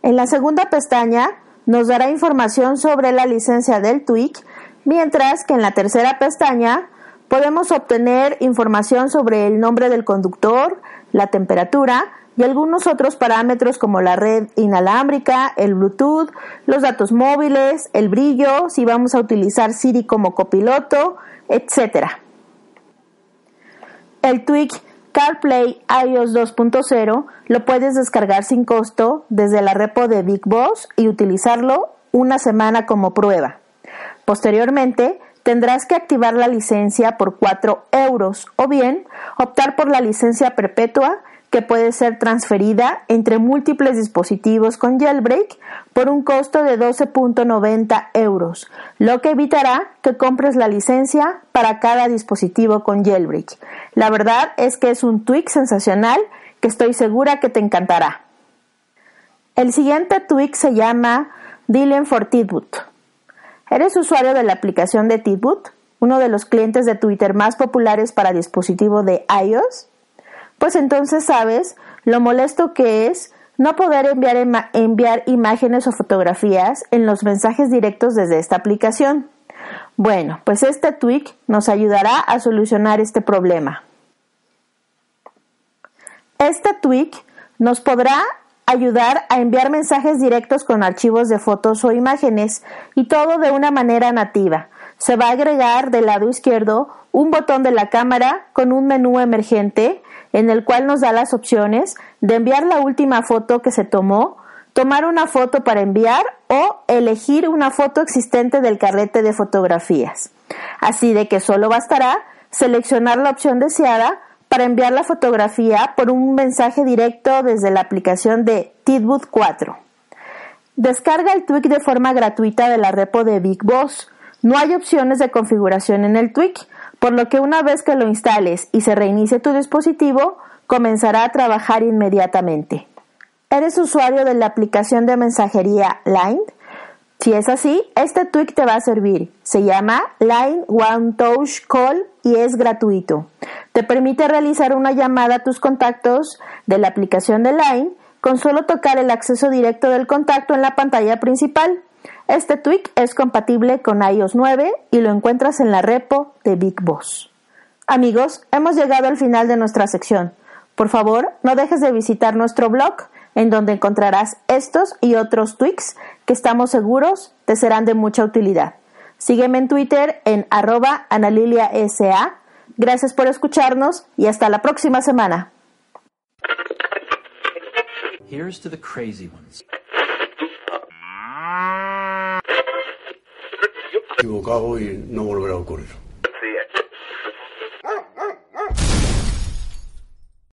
En la segunda pestaña nos dará información sobre la licencia del tweak Mientras que en la tercera pestaña podemos obtener información sobre el nombre del conductor, la temperatura y algunos otros parámetros como la red inalámbrica, el Bluetooth, los datos móviles, el brillo, si vamos a utilizar Siri como copiloto, etc. El Tweak CarPlay iOS 2.0 lo puedes descargar sin costo desde la repo de Big Boss y utilizarlo una semana como prueba. Posteriormente, tendrás que activar la licencia por 4 euros o bien optar por la licencia perpetua que puede ser transferida entre múltiples dispositivos con jailbreak por un costo de 12.90 euros, lo que evitará que compres la licencia para cada dispositivo con jailbreak. La verdad es que es un tweak sensacional que estoy segura que te encantará. El siguiente tweak se llama Dylan for. ¿Eres usuario de la aplicación de Tidboot, uno de los clientes de Twitter más populares para dispositivo de iOS? pues entonces sabes lo molesto que es no poder enviar, enviar imágenes o fotografías en los mensajes directos desde esta aplicación. Bueno, pues este tweak nos ayudará a solucionar este problema. Este tweak nos podrá ayudar a enviar mensajes directos con archivos de fotos o imágenes y todo de una manera nativa. Se va a agregar del lado izquierdo un botón de la cámara con un menú emergente en el cual nos da las opciones de enviar la última foto que se tomó, tomar una foto para enviar o elegir una foto existente del carrete de fotografías. Así de que solo bastará seleccionar la opción deseada para enviar la fotografía por un mensaje directo desde la aplicación de Tidboot 4. Descarga el tweak de forma gratuita de la repo de Big Boss. No hay opciones de configuración en el tweak, por lo que una vez que lo instales y se reinicie tu dispositivo, comenzará a trabajar inmediatamente. ¿Eres usuario de la aplicación de mensajería Line? Si es así, este tweak te va a servir. Se llama Line One Touch Call y es gratuito. Te permite realizar una llamada a tus contactos de la aplicación de Line con solo tocar el acceso directo del contacto en la pantalla principal. Este tweak es compatible con iOS 9 y lo encuentras en la repo de Big Boss. Amigos, hemos llegado al final de nuestra sección. Por favor, no dejes de visitar nuestro blog, en donde encontrarás estos y otros tweaks que estamos seguros te serán de mucha utilidad. Sígueme en Twitter en arroba analiliasa. Gracias por escucharnos y hasta la próxima semana. Here's to the crazy ones. equivocado y no volverá a ocurrir.